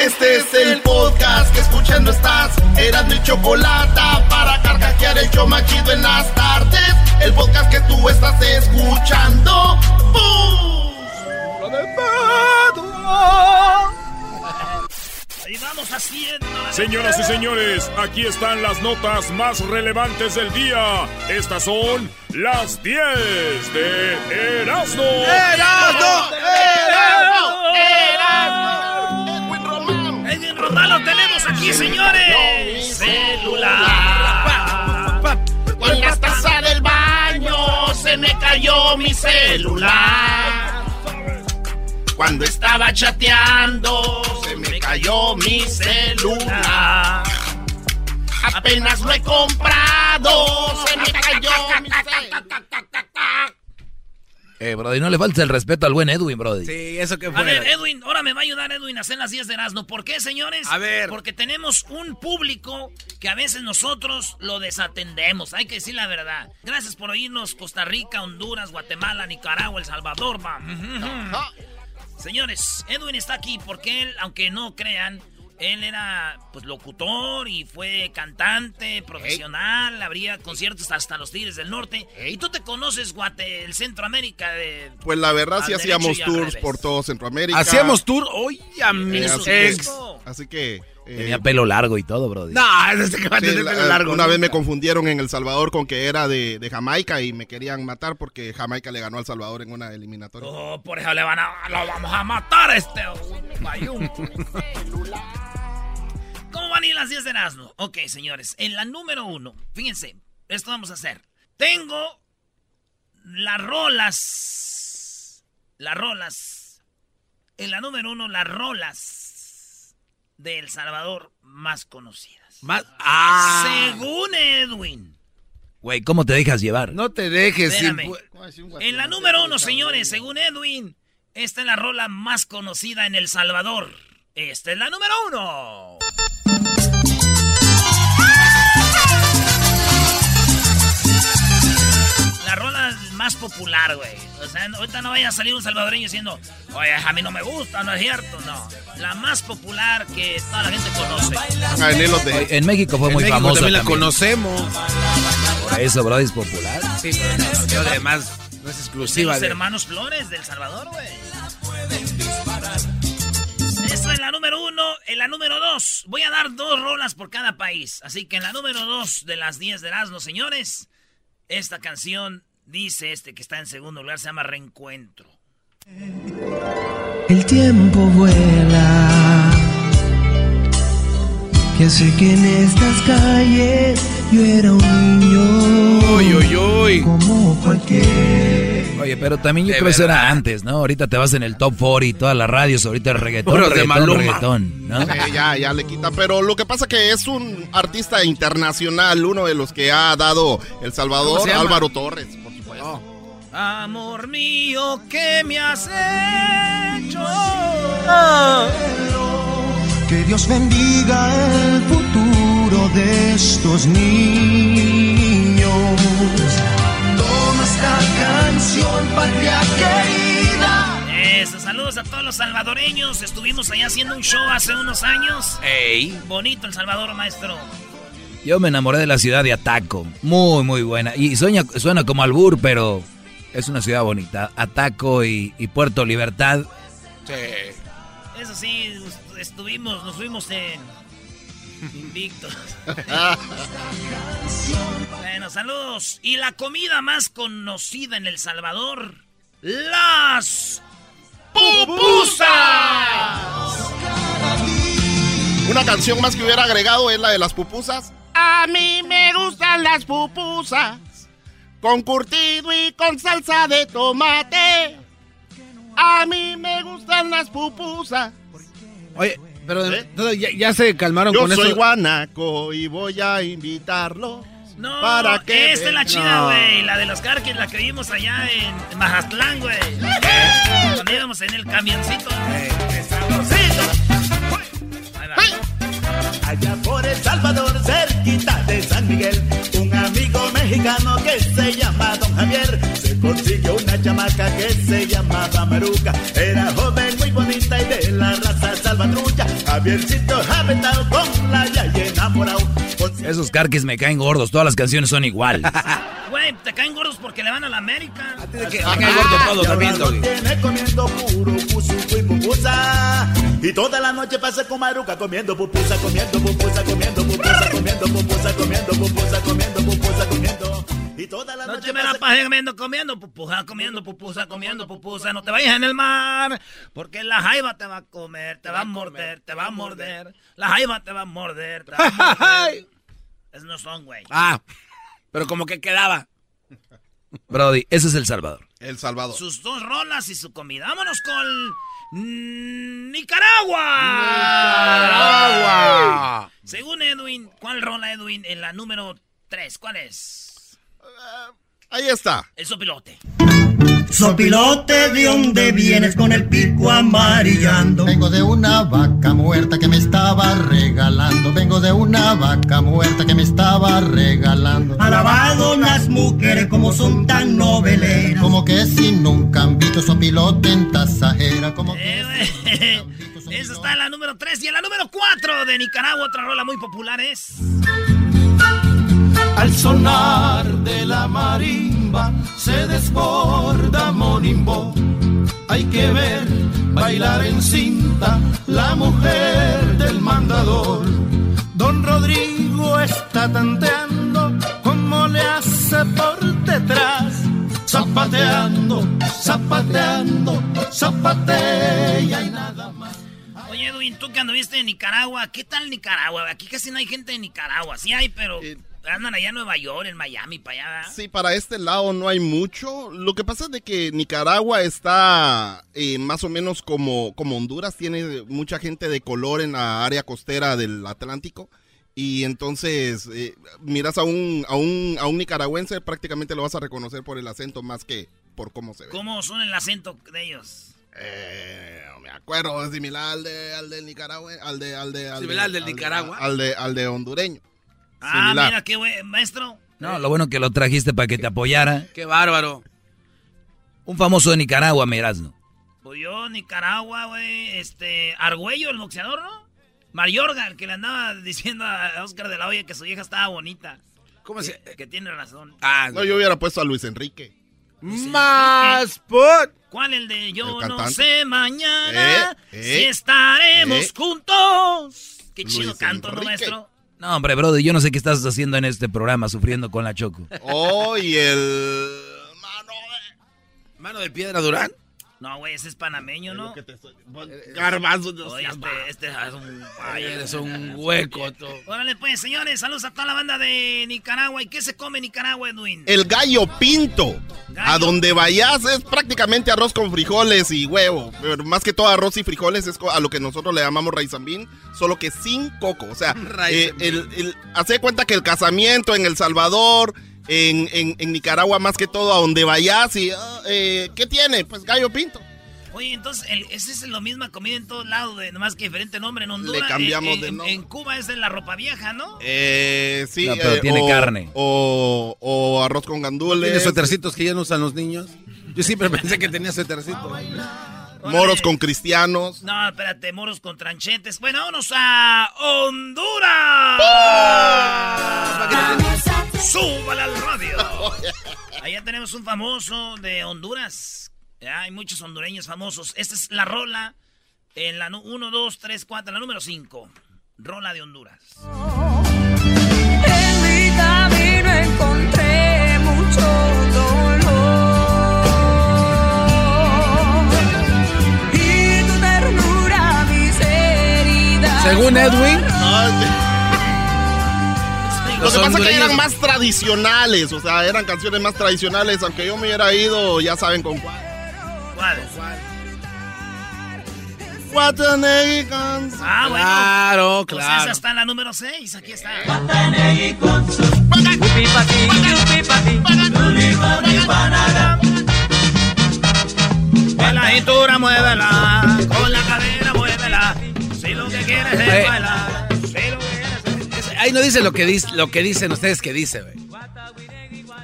Este es el podcast que escuchando estás. Eran mi chocolate para carcajear el yo machido en las tardes. El podcast que tú estás escuchando. ¡Bum! Ahí vamos haciendo. Señoras y señores, aquí están las notas más relevantes del día. Estas son las 10 de Erasmo. ¡Erasmo! ¡Erasmo! ¡Erasmo! Aquí, señores. Celular. En la taza del baño se me cayó mi celular. Cuando estaba chateando se me cayó mi celular. Apenas lo he comprado, se me cayó mi celular. Eh, Brody, no le falta el respeto al buen Edwin, Brody. Sí, eso que A fue. ver, Edwin, ahora me va a ayudar Edwin a hacer las 10 de Erasmo. ¿Por qué, señores? A ver. Porque tenemos un público que a veces nosotros lo desatendemos. Hay que decir la verdad. Gracias por oírnos, Costa Rica, Honduras, Guatemala, Nicaragua, El Salvador, va. Señores, Edwin está aquí porque él, aunque no crean, él era pues locutor y fue cantante profesional, habría conciertos hasta los Tigres del Norte. Y tú te conoces, Guate, el Centroamérica de... Pues la verdad sí hacíamos tours por todo Centroamérica. Hacíamos tour hoy a mis Eso, así que-. Así que... eh, Tenía pelo largo y todo, Brody. No, es este que va a sí, tener la- pelo largo. una vez me confundieron en El Salvador con que era de, de Jamaica y me querían matar porque Jamaica le ganó al Salvador en una eliminatoria. Oh, por eso le van a... Lo vamos a matar a este... bayún. ¿Cómo van a ir las 10 de Erasmo? Ok, señores, en la número uno, fíjense, esto vamos a hacer. Tengo las rolas. Las rolas. En la número uno, las rolas de El Salvador más conocidas. Más- Ah. Según Edwin. Güey, ¿cómo te dejas llevar? No te dejes. Espérame. En la número uno, señores, según Edwin, esta es la rola más conocida en El Salvador. Esta es la número uno. Más popular, güey. O sea, ahorita no vaya a salir un salvadoreño diciendo, oye, a mí no me gusta, no es cierto, no. La más popular que toda la gente conoce. Van a venir los de- Oye, En México fue En muy México famosa también la también. conocemos. Por eso, Brody, es popular. Sí, pero no, yo además no es De exclusiva los de... hermanos Flores del Salvador, güey. Esto es la número uno. En la número dos, voy a dar dos rolas por cada país. Así que en la número dos de las 10 de Erasmo, señores, esta canción dice este que está en segundo lugar, se llama Reencuentro. El tiempo vuela. Pienso que en estas calles yo era un niño. Uy, uy, uy. Como cualquier. Oye, pero también yo De creo que eso era antes, ¿no? Ahorita te vas en el top 40 y todas las radios, ahorita el reggaetón, de reggaetón, Maluma. reggaetón, ¿no? Sí, ya, ya le quita. Pero lo que pasa que es un artista internacional, uno de los que ha dado El ¿Cómo Salvador? Álvaro Torres, supuesto. Amor mío, ¿qué me has hecho? Que Dios bendiga el futuro de estos niños. Toma esta canción, patria querida. Eso, saludos a todos los salvadoreños. Estuvimos allá haciendo un show hace unos años. Ey. Bonito El Salvador, maestro. Yo me enamoré de la ciudad de Ataco. Muy, muy buena. Y sueña, suena como albur, pero es una ciudad bonita. Ataco y, y Puerto Libertad. Sí. Eso sí, estuvimos, nos fuimos en invictos. bueno, saludos. Y la comida más conocida en El Salvador, las pupusas. Una canción más que hubiera agregado es la de las pupusas. A mí me gustan las pupusas. Con curtido y con salsa de tomate. A mí me gustan las pupusas. Oye, pero ¿Eh? ya, ya se calmaron Yo con soy eso. guanaco y voy a invitarlo. No, ¿Para qué esta es la chida, No. güey. La de los carques, la que vimos allá en Mazatlán, güey. Cuando íbamos en el camioncito. Allá por El Salvador, San Miguel, un amigo mexicano que se llama Don Javier se consiguió una chamaca que se llamaba Maruca. Era joven, muy bonita y de la raza salvatrucha. Javiercito aventado con la yaya enamorado. Esos carques me caen gordos, todas las canciones son iguales. Güey, te caen gordos porque le van a la América. También, lo Doggy. tiene comiendo puro y pupusa. Y toda la noche pasa con Maruca comiendo pupusa, comiendo pupusa, comiendo pupusa, comiendo pupusa, comiendo pupusa, comiendo pupusa, comiendo. Y toda la No noche me la pasa pases comiendo, comiendo pupusa, comiendo pupusa, comiendo pupusa. No te vayas en el mar, porque la jaiba te va a comer, te va a morder, te va a morder. La jaiba te va a morder, te va a morder. Esos no son, güey. Ah, pero como que quedaba. Brody, ese es El Salvador. El Salvador. Sus dos rolas y su comida. Vámonos con Nicaragua. Agua. Según Edwin, ¿cuál rola Edwin en la número 3? ¿Cuál es? Ahí está. El sopilote. Sopilote, ¿de dónde vienes con el pico amarillando? Vengo de una vaca muerta que me estaba regalando. Vengo de una vaca muerta que me estaba regalando. Alabado las mujeres como son tan noveleras. Como que sin un cambito sopilote en tasajera. Como que Eh. Esa está en la número 3 y en la número 4 de Nicaragua, otra rola muy popular es... Al sonar de la marimba se desborda Monimbo. Hay que ver bailar en cinta la mujer del mandador. Don Rodrigo está tanteando como le hace por detrás. Zapateando, zapateando, zapatea y nada más. Oye, Edwin, tú que anduviste en Nicaragua, ¿qué tal Nicaragua? Aquí casi no hay gente de Nicaragua. Sí hay, pero Eh, andan allá en Nueva York, en Miami, para allá. ¿verdad? Sí, para este lado no hay mucho. Lo que pasa es de que Nicaragua está eh, más o menos como, como Honduras, tiene mucha gente de color en la área costera del Atlántico. Y entonces, eh, miras a un, a, un, a un nicaragüense, prácticamente lo vas a reconocer por el acento más que por cómo se ve. ¿Cómo son el acento de ellos? Eh, no me acuerdo, es similar al, de, al del Nicaragua, al de, al de, al de- ¿Similar al del de- Nicaragua? Al de, al de hondureño. Ah, mira qué güey, maestro. No, lo bueno que lo trajiste para que te apoyara. Qué bárbaro. Un famoso de Nicaragua, Mirazno. Pues yo, Nicaragua, güey, este, Argüello, el boxeador, ¿no? Mayorga, el que le andaba diciendo a Oscar de la Hoya que su vieja estaba bonita. ¿Cómo se...? Que tiene razón. Ah, No, yo hubiera puesto a Luis Enrique. Más put. ¿Cuál el de yo El no sé mañana Eh, eh, si estaremos eh. juntos? Qué chido Luis canto, ¿no, Enrique. maestro? No, hombre, brody, yo no sé qué estás haciendo en este programa sufriendo con la Choco. Oh, y el... Mano Mano de piedra Durán. No, güey, ese es panameño, ¿no? de... Garbanzo. no Oye, este, este es un... Ay, eres un hueco, tú. Órale, pues, señores, saludos a toda la banda de Nicaragua. ¿Y qué se come en Nicaragua, Edwin? El gallo pinto. Gallo. A donde vayas es prácticamente arroz con frijoles y huevo. Pero más que todo arroz y frijoles es a lo que nosotros le llamamos raizambín, solo que sin coco. O sea, eh, el- hace cuenta que el casamiento en El Salvador, en, en- en Nicaragua más que todo, a donde vayas y... ah, eh, ¿Qué tiene? Pues gallo pinto. Oye, entonces, el- esa es la misma comida en todos lados, de, nomás que diferente nombre. En Honduras, Le cambiamos en, de en- nombre. en Cuba es la ropa vieja, ¿no? Eh, sí, No, pero eh, tiene o- carne. O, o arroz con gandules. ¿Tiene suétercitos que ya no usan los niños? Yo siempre pensé que tenía suétercitos. Moros con cristianos. No, espérate, moros con tranchetes. Bueno, vámonos a Honduras. ¡Súbale al radio! Allá tenemos un famoso de Honduras. Hay muchos hondureños famosos. Esta es la rola en la 1, 2, 3, 4, la número 5. Rola de Honduras. En mi camino encontré mucho dolor y tu ternura mis heridas. Según Edwin, Lo que pasa es que eran más tradicionales, o sea, eran canciones más tradicionales, aunque yo me hubiera ido, ya saben con cuál. ¿Cuál? Guatanegicans. Ah, bueno. claro, Pues claro. esa está en la número 6. Aquí está. En la cintura muévela, con la cadera muévela. Si lo que quieres es Eh. bailar, Ahí no dice lo que, dice, lo que dicen ustedes que dice, güey.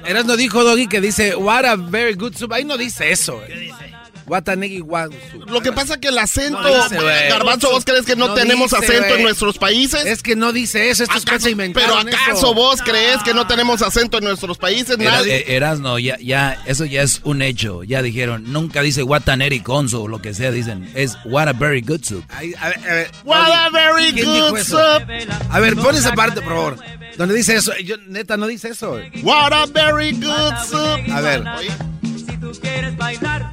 Eras no dijo Doggy que dice, what a very good soup. Ahí no dice eso, ¿Qué dice? Watanegi Wansu. Lo que pasa que el acento, No dice. Garbanzo, ¿vos crees que no, No tenemos dice, acento en nuestros países? Es que no dice eso, estos ¿Acaso- Pero ¿acaso eso. vos crees que no tenemos acento en nuestros países? Era- Nadie- eh, Erasno, ya, ya, eso ya es un hecho. Ya dijeron, nunca dice Wataneri Konzo o lo que sea, dicen. Es what a very good soup. Ay, a ver, a ver, What a very ¿quién dijo good soup. A ver, pon esa parte, por favor. Donde dice eso. Yo, neta, no dice eso. What a very good soup. A ver. Oye, Si tú quieres bailar.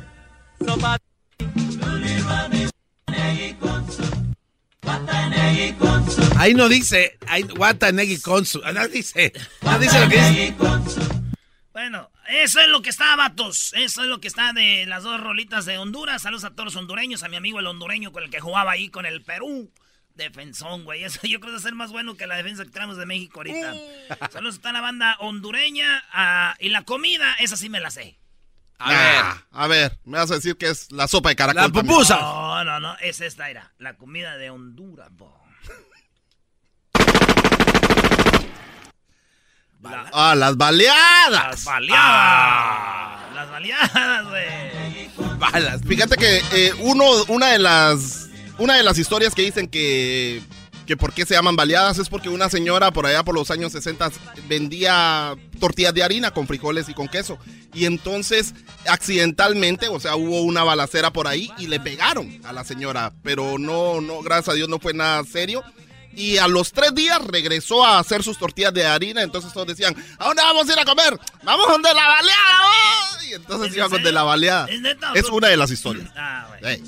Ahí no dice ahí, Watanegi Konsu. Ah, No dice. No dice lo que dice. Bueno, eso es lo que está, vatos. Eso es lo que está de las dos rolitas de Honduras. Saludos a todos los hondureños, a mi amigo el hondureño con el que jugaba ahí con el Perú. Defensón, güey. Eso yo creo que va a ser más bueno que la defensa que tenemos de México ahorita. Saludos a toda la banda hondureña. ah, y la comida, esa sí me la sé. A ver. ah, a ver, me vas a decir que es la sopa de caracol. La pupusa. No, no, no. Es esta, era. La comida de Honduras, bo. La- Ah, las baleadas. las baleadas. Las baleadas, güey. Balas. Fíjate que eh, uno, una de las, una de las historias que dicen que, que por qué se llaman baleadas es porque una señora por allá por los años 60 vendía tortillas de harina con frijoles y con queso. Y entonces, accidentalmente, o sea, hubo una balacera por ahí y le pegaron a la señora. Pero no, no, gracias a Dios no fue nada serio. Y a los tres días regresó a hacer sus tortillas de harina. Entonces todos decían, ¿a dónde vamos a ir a comer? ¡Vamos donde la baleada! oh". Y entonces ¿Es iban donde la baleada. ¿Es neta? Es una de las historias. Ah. Eh,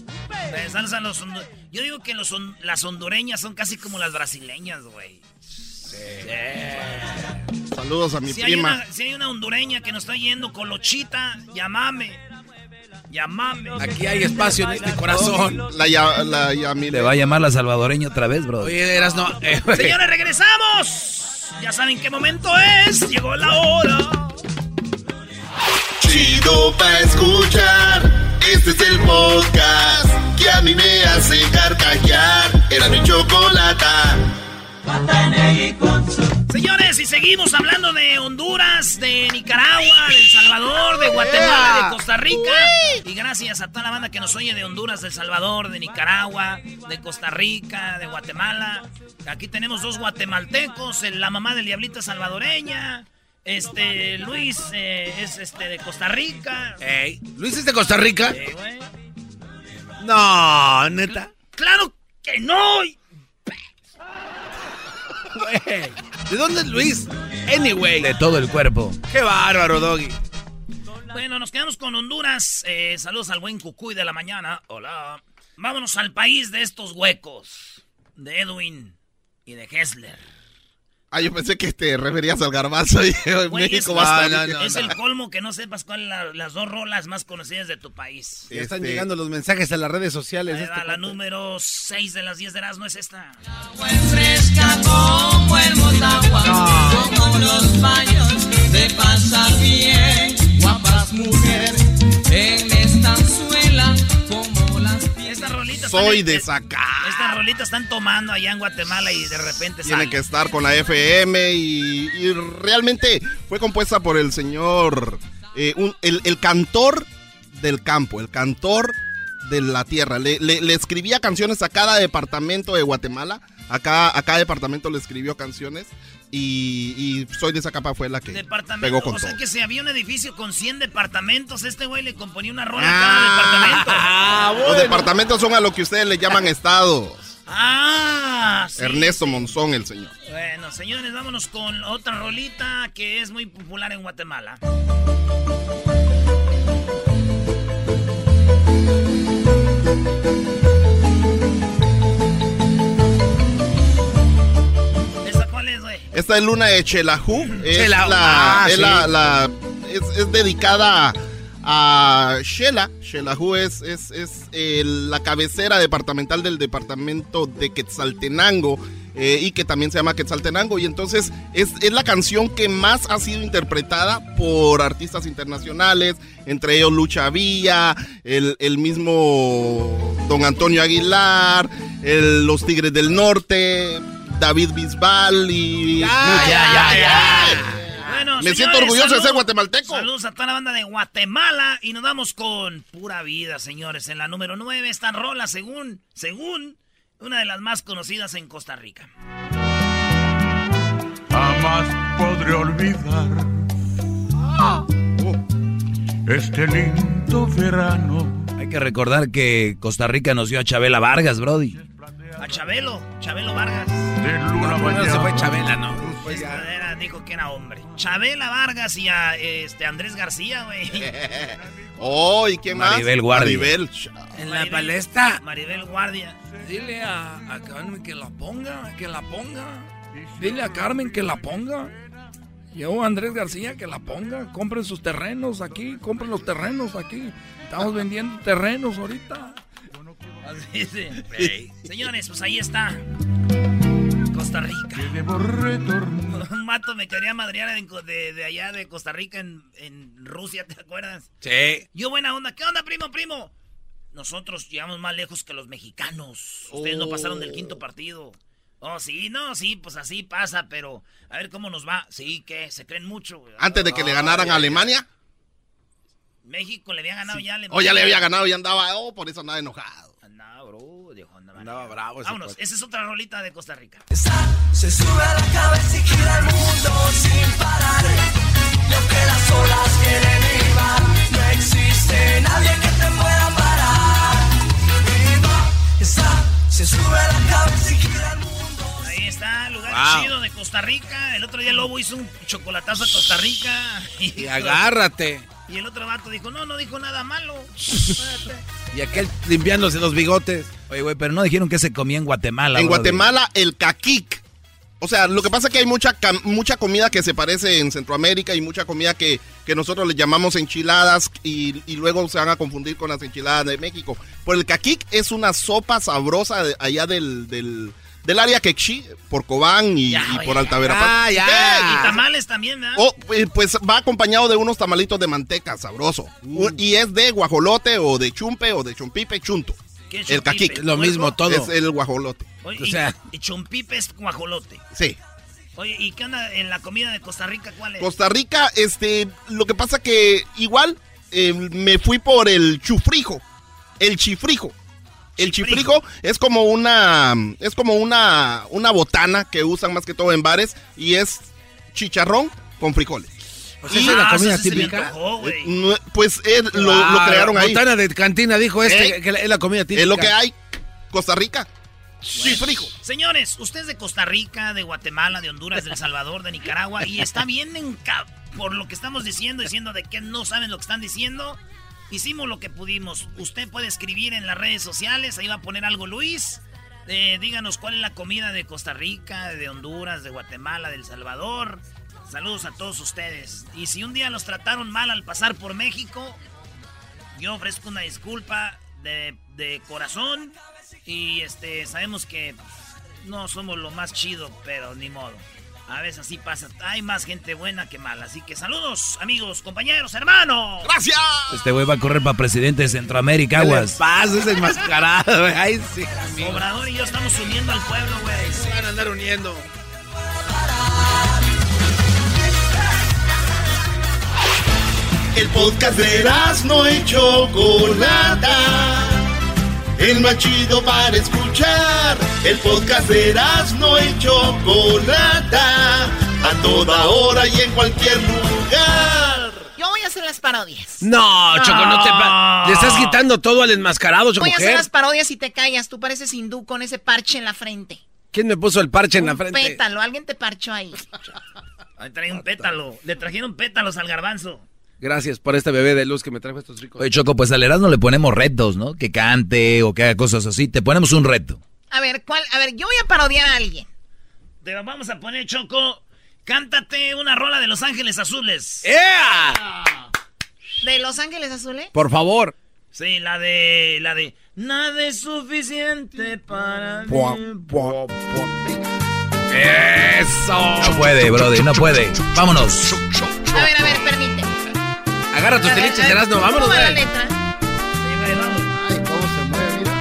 los Yo digo que los las hondureñas son casi como las brasileñas, güey. Saludos a mi Si hay, prima. una, si hay una hondureña que nos está yendo con Lochita, llamame. Llamame. Aquí hay espacio en este corazón. La, ya, la Yamile. Le va a llamar la salvadoreña otra vez, bro. Oye, eras no. eh, güey. Señores, regresamos. Ya saben qué momento es. Llegó la hora. Chido pa' escuchar. Este es el podcast que a mí me hace carcajear. Era mi chocolata. Señores, y seguimos hablando de Honduras, de Nicaragua, de El Salvador, de Guatemala, de Costa Rica. Y gracias a toda la banda que nos oye de Honduras, de El Salvador, de Nicaragua, de Costa Rica, de Guatemala. Aquí tenemos dos guatemaltecos, la mamá del diablito salvadoreña. Este, Luis eh, es este de Costa Rica. Ey, ¿Luis es de Costa Rica? Eh. No, neta. ¡Claro que no! Güey. ¿De dónde es Luis? Anyway. De todo el cuerpo. Qué bárbaro, Doggy. Bueno, nos quedamos con Honduras. Eh, saludos al buen Cucuy de la mañana. Hola. Vámonos al país de estos huecos. De Edwin y de Hessler. Ah, yo pensé que te referías al garbanzo. y en Güey, México es, va a es- estar- es el colmo que no sepas cuáles la- las dos rolas más conocidas de tu país. Ya están Este- llegando los mensajes a las redes sociales. Este va, la número 6 de las 10 de Erasmo es esta. fresca como el Motagua, como los baños de pasa bien, guapas mujeres en esta anzuela las Estas rolitas Soy están- de sacar. Estas rolitas están tomando allá en Guatemala y de repente Tiene salen. que estar con la FM y, y realmente fue compuesta por el señor, eh, un- el, el cantor del campo, el cantor de la tierra. Le, le- le escribía canciones a cada departamento de Guatemala. A cada, a cada departamento le escribió canciones. Y, y Soy de esa capa fue la que pegó con o sea todo. que si había un edificio con 100 departamentos, este güey le componía una rola Ah, a cada departamento. Los departamentos son a lo que ustedes le llaman estados. Ah, sí. Ernesto Monzón, el señor. Bueno, señores, vámonos con otra rolita que es muy popular en Guatemala. Esta es Luna de Chelajú. Es, Chela- la, ah, es, sí. la- la- es- es dedicada a Shela. Xelajú es, es, es eh, la cabecera departamental del departamento de Quetzaltenango. eh, y que también se llama Quetzaltenango. Y entonces es, es la canción que más ha sido interpretada por artistas internacionales, entre ellos Lucha Villa, el, el mismo Don Antonio Aguilar, el- los Tigres del Norte, David Bisbal y... Ya, ya, ya, ya. Bueno, Me señores, siento orgulloso de ser guatemalteco. Saludos a toda la banda de Guatemala y nos vamos con pura vida, señores. En la número 9 esta rola, según, según, una de las más conocidas en Costa Rica. Jamás podré olvidar este lindo verano. Hay que recordar que Costa Rica nos dio a Chabela Vargas, Brody. A Chabelo, Chabelo Vargas. De luna Primero se fue. Chabela, ¿no? Pues era- dijo que era hombre. Chabela Vargas y a este Andrés García, güey. Oh, ¿y quién más? Maribel Guardia. Maribel. En la palestra. Maribel Guardia. Dile a, a Carmen que la ponga, que la ponga. Dile a Carmen que la ponga. Yo, Andrés García, que la ponga. Compren sus terrenos aquí, compren los terrenos aquí. Estamos vendiendo terrenos ahorita. Así sí. Señores, pues ahí está. Costa Rica. Debo retornar. Un mato me quería madrear de, de allá de Costa Rica en, en Rusia, ¿te acuerdas? Sí. Yo buena onda. ¿Qué onda, primo, primo? Nosotros llegamos más lejos que los mexicanos. Ustedes no Oh. pasaron del quinto partido. Oh, sí, no, sí, pues así pasa, pero a ver cómo nos va. Sí, que se creen mucho. güey. Antes de que le ganaran a Alemania. México le había ganado ya a O Alemania. ya le había ganado y andaba, oh, por eso andaba enojado. Andaba, bro, dijo, andaba. Andaba bravo ese Vámonos, cuate. esa es otra rolita de Costa Rica. Se sube a la cabeza y gira el mundo sin parar. Y aunque las olas quieren ir no existe nadie que te pueda parar. Y va, esa, se sube a la cabeza y gira el mundo. Ahí está, lugar Wow. chido de Costa Rica. El otro día Lobo hizo un chocolatazo a Costa Rica. Y agárrate. Y el otro vato dijo, no, no dijo nada malo. Y aquel limpiándose los bigotes. Oye, güey, pero no dijeron que se comía en Guatemala. En. Guatemala, el caquic. O sea, lo que pasa es que hay mucha, mucha comida que se parece en Centroamérica y mucha comida que, que nosotros le llamamos enchiladas y, y luego se van a confundir con las enchiladas de México. Pues el caquic es una sopa sabrosa de- allá del, del, del área quechí, por Cobán y, Ya, y güey, por ya. Alta Verapaz. Ah, ya. Y tamales también, ¿verdad? Oh, eh, pues va acompañado de unos tamalitos de manteca, sabroso. Y es de guajolote o de chumpe o de chumpipe, chunto. ¿Qué es El chompipe? caquic. Lo mismo todo. Es el guajolote. Oye, o sea- y, chompipe es guajolote. Sí. Oye, ¿y qué onda en la comida de Costa Rica? ¿Cuál es? Costa Rica, este, lo que pasa que igual eh, me fui por el chufrijo, el chifrijo. El Chifrijo. chifrijo es como una, es como una, una botana que usan más que todo en bares y es chicharrón con frijoles. Pues esa es la comida típica. Pues lo, lo crearon ahí. Botana de cantina dijo este ¿Eh? que es la comida típica. Es lo que hay. Costa Rica. Chifrijo. Señores, usted es de Costa Rica, de Guatemala, de Honduras, de El Salvador, de Nicaragua, y está bien en por lo que estamos diciendo, diciendo de que no saben lo que están diciendo. Hicimos lo que pudimos. Usted puede escribir en las redes sociales, ahí va a poner algo Luis. Eh, díganos cuál es la comida de Costa Rica, de Honduras, de Guatemala, de El Salvador. Saludos a todos ustedes. Y si un día los trataron mal al pasar por México, yo ofrezco una disculpa de, de corazón. Y este sabemos que no somos lo más chido, pero ni modo. A veces así pasa. Hay más gente buena que mala. Así que saludos, amigos, compañeros, hermanos. ¡Gracias! Este güey va a correr para presidente de Centroamérica, ¿Qué le aguas. pasa? Es enmascarado, güey. Ay, sí, amigo. Obrador y yo estamos uniendo al pueblo, güey. Se van a andar uniendo. El podcast de no y Chocolata. El más chido para escuchar. El podcast de no y Chocolata. A toda hora y en cualquier lugar. Yo voy a hacer las parodias. No, Choco, no te Le estás quitando todo al enmascarado, Choco. Voy a hacer las parodias y te callas. Tú pareces hindú con ese parche en la frente. ¿Quién me puso el parche en la Un frente? Pétalo, alguien te parchó ahí. Ahí trae un pétalo. Le trajeron pétalos al garbanzo. Gracias por este bebé de luz que me trajo estos ricos. Oye, Choco, pues al Erasmo le ponemos retos, ¿no? Que cante o que haga cosas así. Te ponemos un reto. A ver, ¿cuál? A ver, yo voy a parodiar a alguien. Te lo vamos a poner, Choco. Cántate una rola de Los Ángeles Azules. ¡Ea! ¿De Los Ángeles Azules? Por favor. Sí, la de. La de. Nada es suficiente para mí. Pua, pua, pua. Eso. No puede, Brody, no puede. Vámonos. A ver, a ver, permite. Agarra tus teliches, Erasmo. ¿cómo Vámonos, va la güey. letra? Sí, güey, vamos. Ay, cómo se mueve, mira.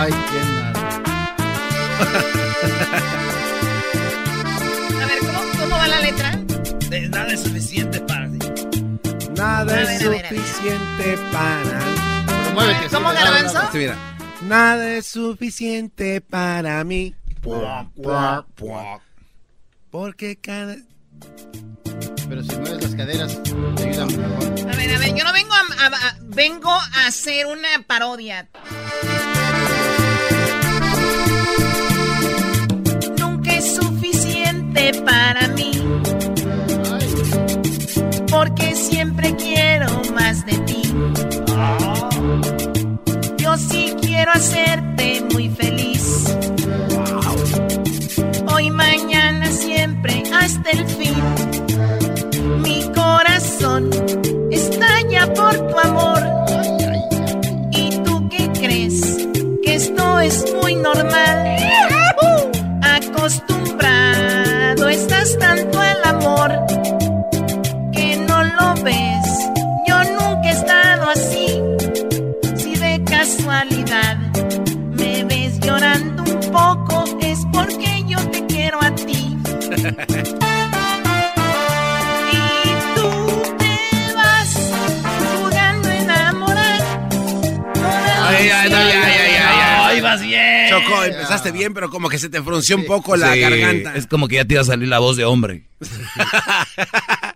Ay, quién nada. A ver, ¿cómo, cómo va la letra? es, nada es suficiente para ti. Nada es suficiente para mí. muévete, ¿Cómo, Garbanzo? Sí, mira. Nada es suficiente para mí. Porque cada... Pero si mueves las caderas, te ayudan mejor. A ver, a ver, yo no vengo a, vengo a hacer una parodia. Nunca es suficiente para mí. Porque siempre quiero más de ti. Yo sí quiero hacerte muy feliz. Hoy, mañana, hasta el fin. Mi corazón estalla por tu amor. ¿Y tú qué crees? Que esto es muy normal. Acostumbrado estás tanto al amor que no lo ves. Yo nunca he estado así. Si de casualidad me ves llorando un poco, vas bien. Choco, empezaste bien, pero como que se te frunció un poco la Sí, garganta. Es como que ya te iba a salir la voz de hombre.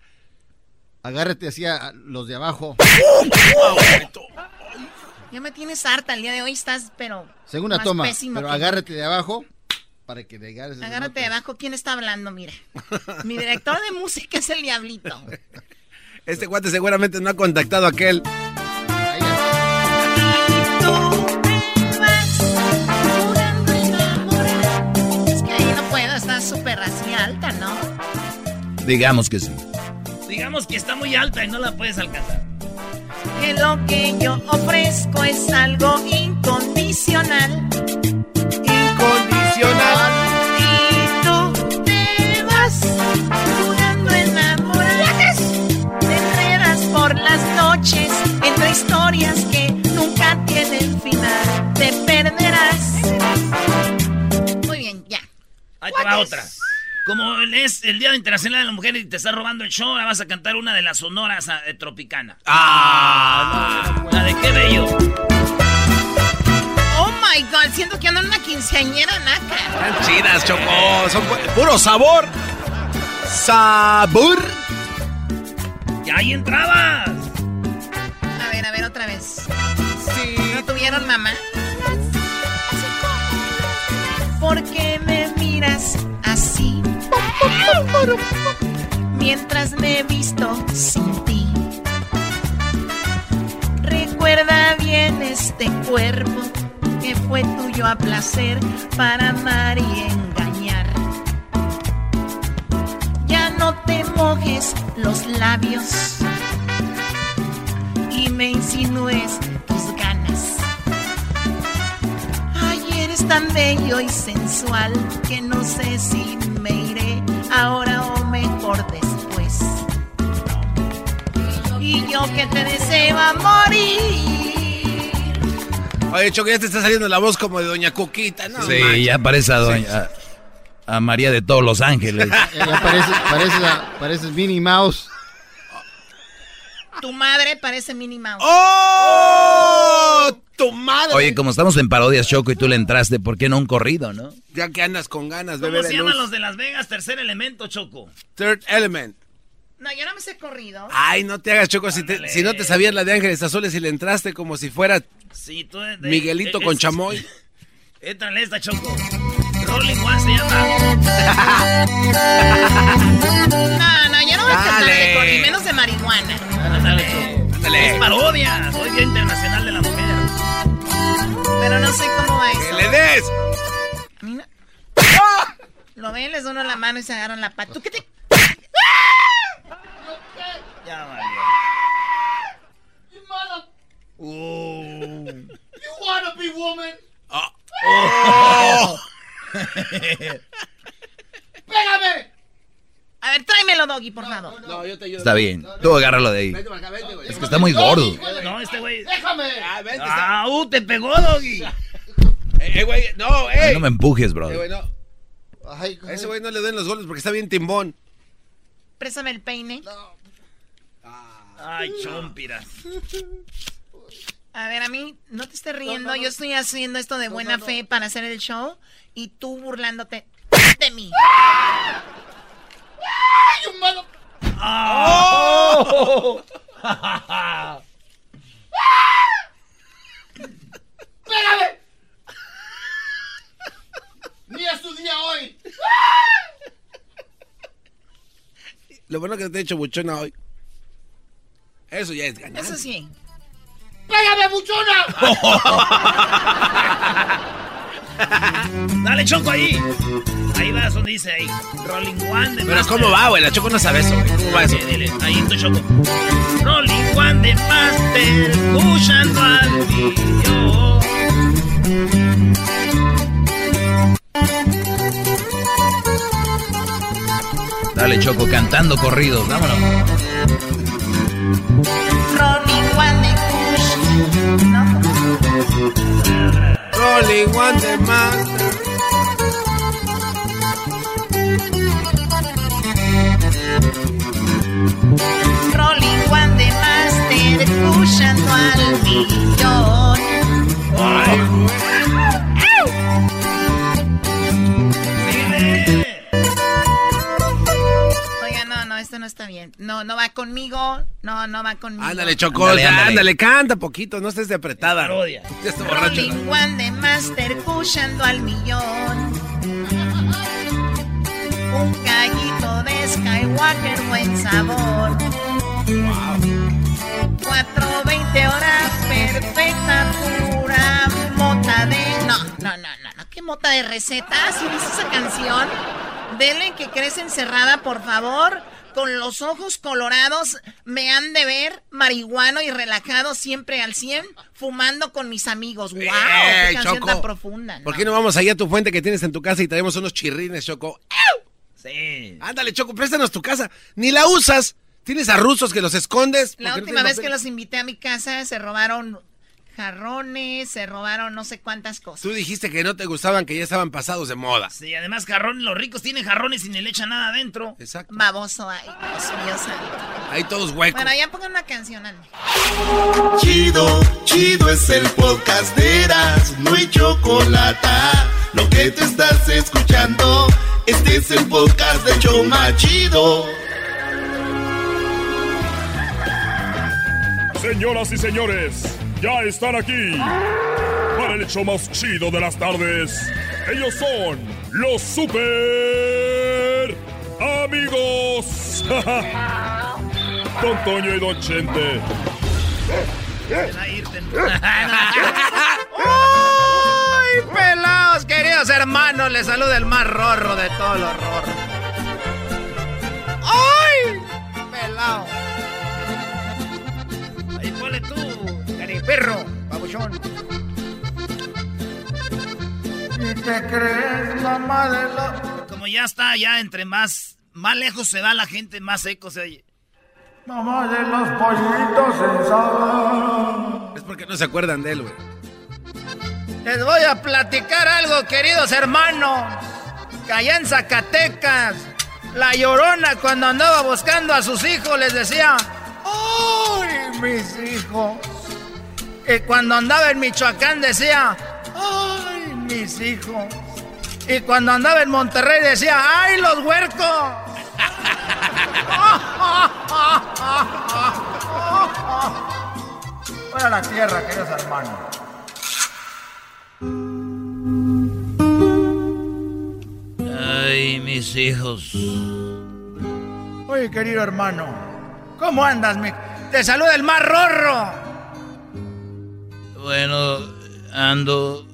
Agárrate así a los de abajo. Ya me tienes harta el día de hoy, estás, pero. Segunda toma. Pero que- agárrate de abajo para que le agarres. Agárrate de abajo, ¿quién está hablando? Mira. Mi director de música es el Diablito. Este cuate seguramente no ha contactado a aquel. Digamos que sí. Digamos que está muy alta y no la puedes alcanzar. Que lo que yo ofrezco es algo incondicional. Incondicional. Y tú te vas jugando a enamorar. Te enredas por las noches entre historias que nunca tienen final. Te perderás. Muy bien, ya. Ahí te va otra. Como es el Día Internacional de la Mujer y te está robando el show, ahora vas a cantar una de las sonoras ah, de Tropicana. Ah, La de qué bello. Oh my god, siento que ando en una quinceañera naca. Están chidas, Choco. Son pu- puro sabor. Sabor. Y ahí entrabas. A ver, a ver, otra vez. ¿No tuvieron mamá? ¿Por qué me miras así? Mientras me he visto sin ti. Recuerda bien este cuerpo que fue tuyo a placer para amar y engañar. Ya no te mojes los labios y me insinúes eres tan bello y sensual que no sé si me iré ahora o mejor después. Y yo que te deseo a morir. Oye, Choco, ya te está saliendo la voz como de Doña Cuquita, ¿no? Sí, manches. ya parece a, doña, a, a María de todos los ángeles. Ya pareces, pareces, a- pareces Minnie Mouse. Tu madre parece Minnie Mouse. ¡Oh! ¡Tu madre! Oye, como estamos en parodias, Choco, y tú le entraste, ¿por qué no un corrido, no? Ya que andas con ganas, ¿Cómo bebé se de llaman los de Las Vegas? Tercer elemento, Choco. Third Element. No, yo no me sé corrido. Ay, no te hagas, Choco, si, te- si no te sabías la de Ángeles Azules y le entraste como si fuera Sí, tú de- Miguelito de- con es- chamoy. Éntrale esta, Choco. Rolling One se llama. No, no, yo no voy a cantar de corrido, menos de marihuana. Ándale. Es parodia. Soy Día Internacional de la Mujer. Pero no sé cómo va ¡Que eso. le des! Mira. Lo ven, les uno la mano y se agarran la pata. ¿Tú qué te...? Ya valió. Uh. You wanna be woman? Oh. ¡Pégame! A ver, tráemelo, Doggy, por favor. No, yo te ayudo. Está bien, tú agárralo de ahí. Vente para acá, vente, güey. Es que está muy gordo. No, este güey. ¡Déjame! Ah, vente, está- Ah, uh, te pegó, Doggy. Eh, eh, güey, no, ey. No me empujes, Eh, güey, brother. no. Ay, A ese güey no le den los goles porque está bien timbón. Préstame el peine. Ay, chompiras. A ver, a mí, no te estés riendo. Yo estoy haciendo esto de buena fe para hacer el show y tú burlándote de mí. ¡Ay, un malo! ¡Oh! ¡Pégale! ¡Ni es tu día hoy! Lo bueno que te he hecho buchona hoy. Eso ya es ganar. Eso sí. ¡Pégame, buchona! Dale, Choco, ahí. Ahí va, donde dice ahí. Rolling One de Pero Master. ¿cómo va, güey? La Choco no sabe eso, güey. ¿Cómo va eso? Dile, ahí tu Choco. Rolling One de Master, escuchando al mío. Dale, Choco, cantando corridos, vámonos. Rolling one de más. No, está bien. No, no va conmigo. No, no va conmigo. Ándale, Choco, Ándale, ándale, ándale. canta poquito, no estés de apretada. Borracho. Rolling One de Master, escuchando al millón. Un gallito de Skywalker, buen sabor. 420 horas, perfecta, pura mota de... No, no, no, no, no. ¿Qué mota de recetas? ¿Sí viste esa canción? Dele que crece encerrada, por favor. Con los ojos colorados, me han de ver marihuano y relajado siempre al 100, fumando con mis amigos. ¡Wow! ¡Qué Ey, canción Choco. tan profunda! ¿Por qué no vamos allá a tu fuente que tienes en tu casa y traemos unos chirrines, Choco? Sí. Ándale, Choco, préstanos tu casa. Ni la usas. Tienes a rusos que los escondes. La no última vez que los invité a mi casa, se robaron jarrones, se robaron no sé cuántas cosas. Tú dijiste que no te gustaban, que ya estaban pasados de moda. Sí, además jarrones, los ricos tienen jarrones y ni le echan nada adentro. Exacto. Baboso, ay, Dios mío santo. Ahí todos huecos. Bueno, ya pongan una canción, ande. Chido, chido es el podcast de Eras, no hay chocolate. Lo que te estás escuchando, este es el podcast de Choma Chido. Señoras y señores, ya están aquí para el hecho más chido de las tardes. Ellos son los super amigos. Don Toño y Don Chente. ¡Ay, pelados, queridos hermanos! Les saluda el más rorro de todos los rorros. ¡Ay, pelado! Perro, babuchón. ¿Y te crees mamá de la... Como ya está, ya entre más, más lejos se va la gente, más seco se oye. Mamá de los pollitos en Es porque no se acuerdan de él, güey. Les voy a platicar algo, queridos hermanos. Que allá en Zacatecas, la llorona cuando andaba buscando a sus hijos les decía, ¡ay, mis hijos! Y cuando andaba en Michoacán decía, ¡ay, mis hijos! Y cuando andaba en Monterrey decía, ¡ay, los huercos! Fuera la tierra, queridos hermanos. Ay, mis hijos. Oye, querido hermano, ¿cómo andas, mi? Te saluda el más rorro. Bueno, ando.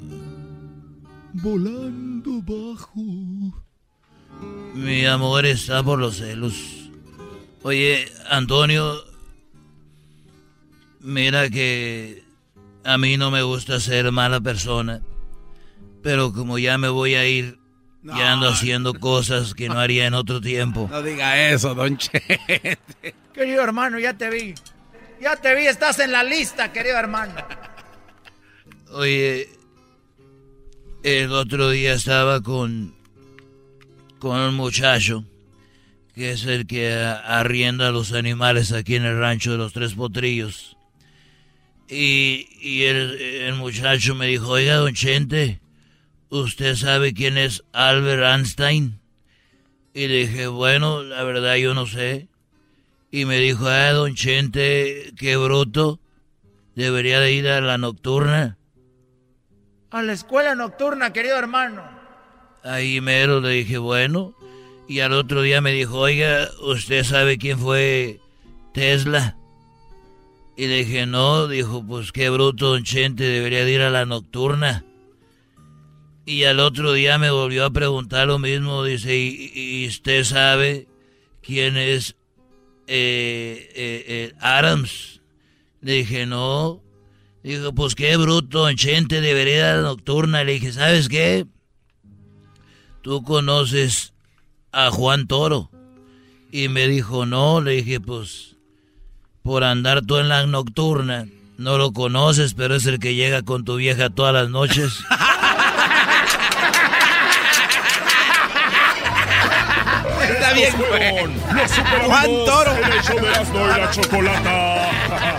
Volando bajo. Mi amor está por los celos. Oye, Antonio. Mira que a mí no me gusta ser mala persona. Pero como ya me voy a ir, ya ando haciendo cosas que no haría en otro tiempo. No diga eso, don Chente. Querido hermano, ya te vi. Ya te vi, estás en la lista, querido hermano. Oye, el otro día estaba con con un muchacho que es el que arrienda los animales aquí en el rancho de los Tres Potrillos. Y, y el, muchacho me dijo, oiga, don Chente, ¿usted sabe quién es Albert Einstein? Y dije, bueno, la verdad yo no sé. Y me dijo, ah, don Chente, qué bruto. Debería de ir a la nocturna. A la escuela nocturna, querido hermano. Ahí mero le dije, bueno. Y al otro día me dijo, oiga, ¿usted sabe quién fue Tesla? Y le dije, no. Dijo, pues qué bruto, don Chente, debería de ir a la nocturna. Y al otro día me volvió a preguntar lo mismo. Dice, ¿y, y usted sabe quién es eh, eh, eh, Adams? Le dije, no. Dijo, pues qué bruto, don Chente, debería ir a la nocturna. Le dije, ¿sabes qué? Tú conoces a Juan Toro. Y me dijo, no. Le dije, pues, por andar tú en la nocturna. No lo conoces, pero es el que llega con tu vieja todas las noches. Está bien. Juan Toro. El hecho de Erasmo y la chocolata.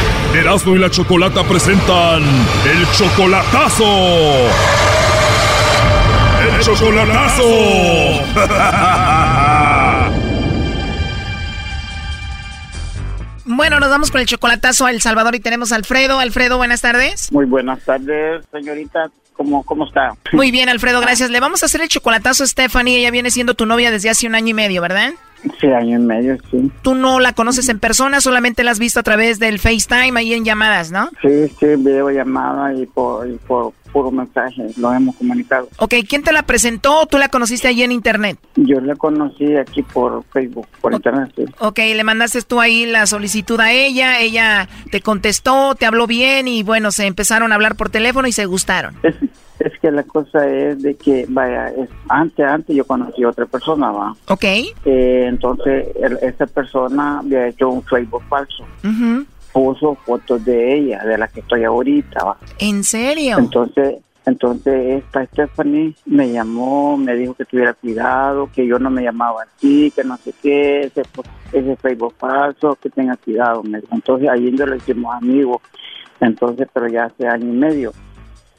Erasmo y la Chocolata presentan el chocolatazo. El chocolatazo. Bueno, nos vamos con el chocolatazo a El Salvador y tenemos a Alfredo. Alfredo, buenas tardes. Muy buenas tardes, señorita. ¿Cómo, ¿Cómo está? Muy bien, Alfredo, gracias. Le vamos a hacer el chocolatazo a Stephanie. Ella viene siendo tu novia desde hace un año y medio, ¿verdad? Sí, año y medio, sí. Tú no la conoces en persona, solamente la has visto a través del FaceTime ahí en llamadas, ¿no? Sí, sí, videollamada y por, y por puro mensaje lo hemos comunicado. Ok, ¿quién te la presentó o tú la conociste allí en internet? Yo la conocí aquí por Facebook, por internet, sí. Ok, le mandaste tú ahí la solicitud a ella, ella te contestó, te habló bien y bueno, se empezaron a hablar por teléfono y se gustaron. Es, que la cosa es de que, vaya, es, antes, antes yo conocí a otra persona, va. Ok. Eh, entonces, el- esta persona había hecho un Facebook falso. Puso fotos de ella, de la que estoy ahorita, va. ¿En serio? Entonces, entonces esta Stephanie me llamó, me dijo que tuviera cuidado, que yo no me llamaba así, que no sé qué, ese, ese Facebook falso, que tenga cuidado. Me dijo. Entonces ahí yo le hicimos amigos, entonces, pero ya hace año y medio.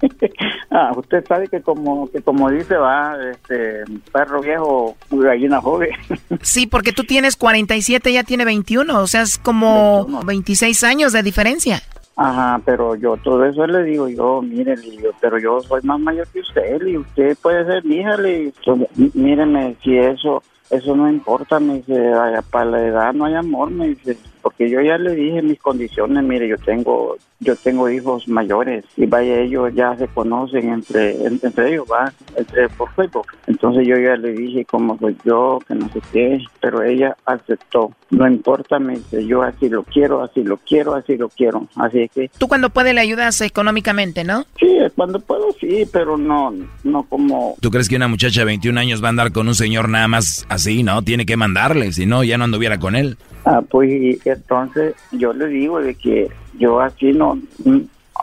Ah, usted sabe que como que como dice va, este perro viejo, gallina joven. Sí, porque tú tienes 47, ella tiene 21, o sea, es como 26 años de diferencia. Ajá, pero yo todo eso le digo yo, mire, digo, pero yo soy más mayor que usted, y usted puede ser mi hija, le míreme, si eso eso no importa, me dice, "Ay, para la edad no hay amor, me dice, porque yo ya le dije mis condiciones, mire, yo tengo yo tengo hijos mayores y vaya ellos ya se conocen entre en- entre ellos, va, entre por Facebook. Entonces yo ya le dije cómo soy yo, que no sé qué, pero ella aceptó. No importa, me dice, yo así lo quiero, así lo quiero, así lo quiero. Así es que Tú cuando puedes le ayudas económicamente, ¿no? Sí, cuando puedo sí, pero no, no como... ¿Tú crees que una muchacha de 21 años va a andar con un señor nada más así? No, tiene que mandarle, si no, ya no anduviera con él. Ah, pues entonces yo le digo de que yo así no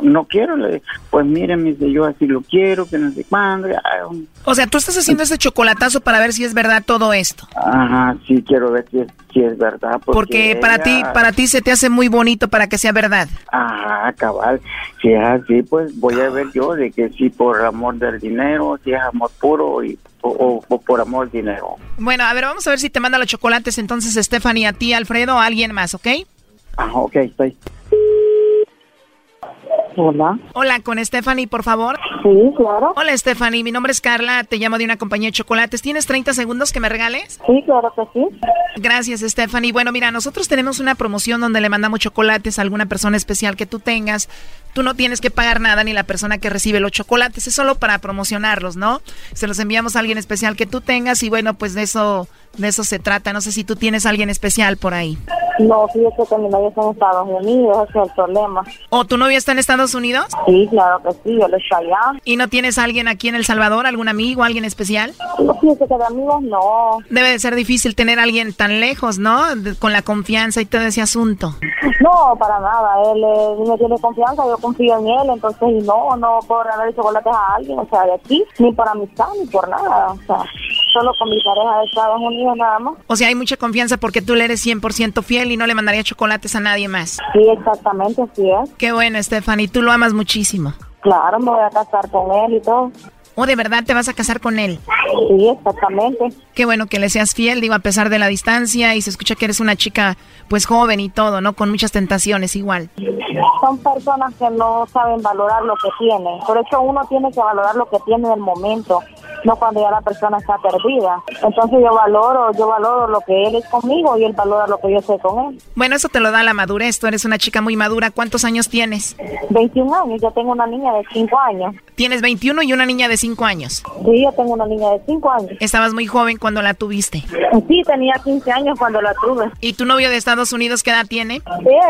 no quiero, le pues miren, me dice, yo así lo quiero, que no sé cuándo. ay, O sea, tú estás haciendo este chocolatazo para ver si es verdad todo esto. Ajá, sí quiero ver si es, si es verdad. Porque, Porque para ti, para ti se te hace muy bonito para que sea verdad. Ajá, cabal. Si es así, pues voy a ver yo de que si por amor del dinero, si es amor puro y, o, por amor del dinero. Bueno, a ver, vamos a ver si te manda los chocolates entonces Stephanie a ti, Alfredo, o a alguien más, ¿ok? Ajá, ok, estoy. Hola. Hola, con Stephanie, por favor. Sí, claro. Hola, Stephanie. Mi nombre es Carla. Te llamo de una compañía de chocolates. ¿Tienes 30 segundos que me regales? Sí, claro que sí. Gracias, Stephanie. Bueno, mira, nosotros tenemos una promoción donde le mandamos chocolates a alguna persona especial que tú tengas. Tú no tienes que pagar nada ni la persona que recibe los chocolates. Es solo para promocionarlos, ¿no? Se los enviamos a alguien especial que tú tengas y bueno, pues de eso, de eso se trata. No sé si tú tienes a alguien especial por ahí. No, fíjate que mi novio está en Estados Unidos, ese es el problema. ¿O tu novio está en Estados Unidos? Sí, claro que sí, él está allá. ¿Y no tienes a alguien aquí en El Salvador, algún amigo, alguien especial? No, fíjate que de amigos no. Debe de ser difícil tener a alguien tan lejos, ¿no? De- con la confianza y todo ese asunto. No, para nada, él eh, me tiene confianza, yo confío en él, entonces y no, no puedo regalar chocolates a alguien, o sea, de aquí, ni por amistad, ni por nada, o sea, solo con mi pareja de Estados Unidos nada más. O sea, hay mucha confianza porque tú le eres 100% fiel y no le mandaría chocolates a nadie más. Sí, exactamente, así es. Qué bueno, Stephanie. Tú lo amas muchísimo. Claro, me voy a casar con él y todo. ¿O de verdad te vas a casar con él? Sí, exactamente. Qué bueno que le seas fiel, digo, a pesar de la distancia y se escucha que eres una chica pues joven y todo, ¿no? Con muchas tentaciones igual. Son personas que no saben valorar lo que tienen. Por eso uno tiene que valorar lo que tiene en el momento, no cuando ya la persona está perdida. Entonces yo valoro, yo valoro lo que él es conmigo y él valora lo que yo soy con él. Bueno, eso te lo da la madurez. Tú eres una chica muy madura. ¿Cuántos años tienes? 21 años, yo tengo una niña de 5 años. Tienes 21 y una niña de 5 años. Sí, yo tengo una niña de 5 años. Estabas muy joven cuando la tuviste. Sí, tenía 15 años cuando la tuve. ¿Y tu novio de Estados Unidos qué edad tiene?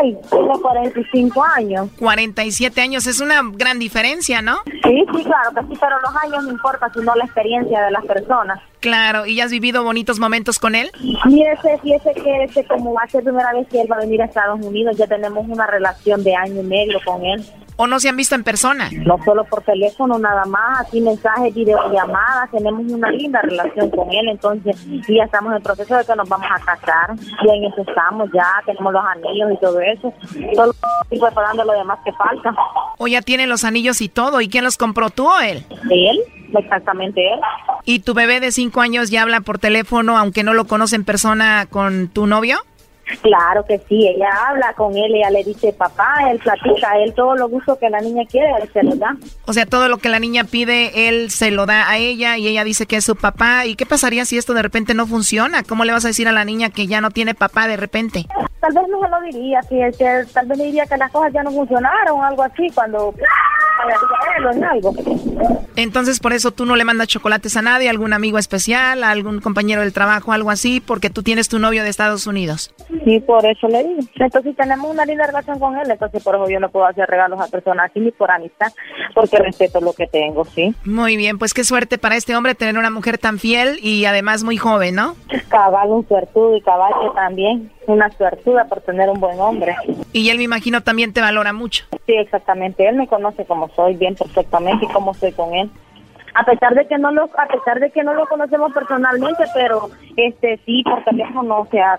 Él tiene 45 años. 47 años. Es una gran diferencia, ¿no? Sí, sí, claro que sí, pero los años no importa, sino la experiencia de las personas. Claro. ¿Y ya has vivido bonitos momentos con él? Mire, fíjese que este, como va a ser primera vez que él va a venir a Estados Unidos, ya tenemos una relación de año y medio con él. ¿O no se han visto en persona? No solo por teléfono, nada más, así mensajes, videollamadas, tenemos una linda relación con él, entonces ya estamos en el proceso de que nos vamos a casar, y en eso estamos ya, tenemos los anillos y todo eso, solo estoy preparando lo demás que falta. ¿O ya tiene los anillos y todo? ¿Y quién los compró, tú o él? Él, exactamente él. ¿Y tu bebé de 5 años ya habla por teléfono, aunque no lo conoce en persona, con tu novio? Claro que sí, ella habla con él, ella le dice papá, él platica, él todo lo gusto que la niña quiere, él se lo da. O sea, todo lo que la niña pide, él se lo da a ella y ella dice que es su papá. ¿Y qué pasaría si esto de repente no funciona? ¿Cómo le vas a decir a la niña que ya no tiene papá de repente? Tal vez no se lo diría, que tal vez le diría que las cosas ya no funcionaron o algo así, cuando Entonces, por eso tú no le mandas chocolates a nadie, a algún amigo especial, a algún compañero del trabajo, algo así, porque tú tienes tu novio de Estados Unidos. Sí, por eso le digo. Entonces tenemos una linda relación con él, entonces por eso yo no puedo hacer regalos a personas así ni por amistad, porque respeto lo que tengo, sí. Muy bien, pues qué suerte para este hombre tener una mujer tan fiel y además muy joven, ¿no? Cabal, un suertudo y caballo también, una suertuda por tener un buen hombre. Y él me imagino también te valora mucho. Sí, exactamente. Él me conoce como soy bien perfectamente y cómo soy con él. A pesar de que no lo, a pesar de que no lo conocemos personalmente, pero este sí por teléfono, o sea,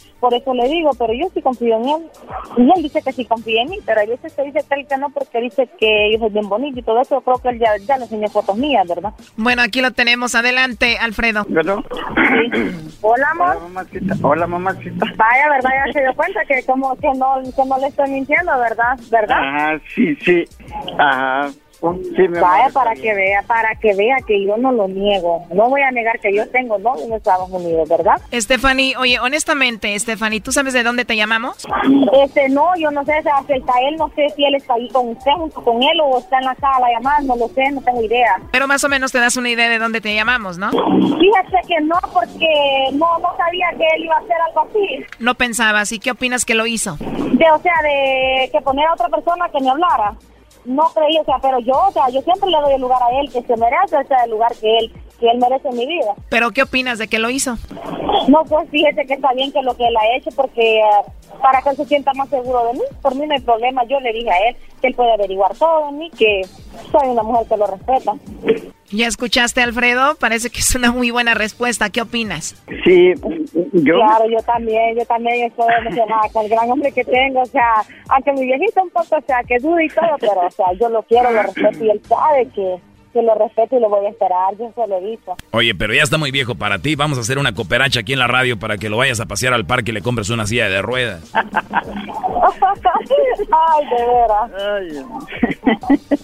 por eso le digo, pero yo sí confío en él. Y él dice que sí confía en mí, pero hay veces que dice que él que no porque dice que yo soy bien bonito y todo eso, yo creo que él ya, ya le enseñó fotos mías, ¿verdad? Bueno, aquí lo tenemos. Adelante, Alfredo. Hola, amor. Hola, mamacita. Hola, mamacita. Vaya, ¿verdad? Ya se dio cuenta que como que no, que no le estoy mintiendo, ¿verdad? ¿Verdad? Ajá, sí, sí. Ajá. Sí, mi Vaya para que vea, para que vea que yo no lo niego. No voy a negar que yo tengo novio en Estados Unidos, ¿verdad? Stephanie, oye, honestamente, Stephanie, ¿tú sabes de dónde te llamamos? Este, no, yo no sé, si está él, no sé si él está ahí con usted, junto con él, o está en la sala llamando, no lo sé, no tengo idea. Pero más o menos te das una idea de dónde te llamamos, ¿no? Fíjese que no, porque no, no sabía que él iba a hacer algo así. No pensabas. ¿Y qué opinas que lo hizo? De, o sea, de que poner a otra persona que me hablara. No creí, o sea, pero yo, o sea, yo siempre le doy el lugar a él, que se merece, o sea, el lugar que él, que él merece en mi vida. ¿Pero qué opinas de que lo hizo? No, pues fíjese que está bien que lo que él ha hecho, porque eh, para que él se sienta más seguro de mí, por mí no hay problema. Yo le dije a él que él puede averiguar todo de mí, que soy una mujer que lo respeta. ¿Ya escuchaste, Alfredo? Parece que es una muy buena respuesta. ¿Qué opinas? Sí, yo... Claro, yo también, yo también estoy emocionada con el gran hombre que tengo, o sea, aunque mi viejito un poco, o sea, que duda y todo, pero, o sea, yo lo quiero, lo respeto y él sabe que, que lo respeto y lo voy a esperar, yo se lo he dicho. Oye, pero ya está muy viejo para ti. Vamos a hacer una cooperacha aquí en la radio para que lo vayas a pasear al parque y le compres una silla de ruedas. Ay, de veras.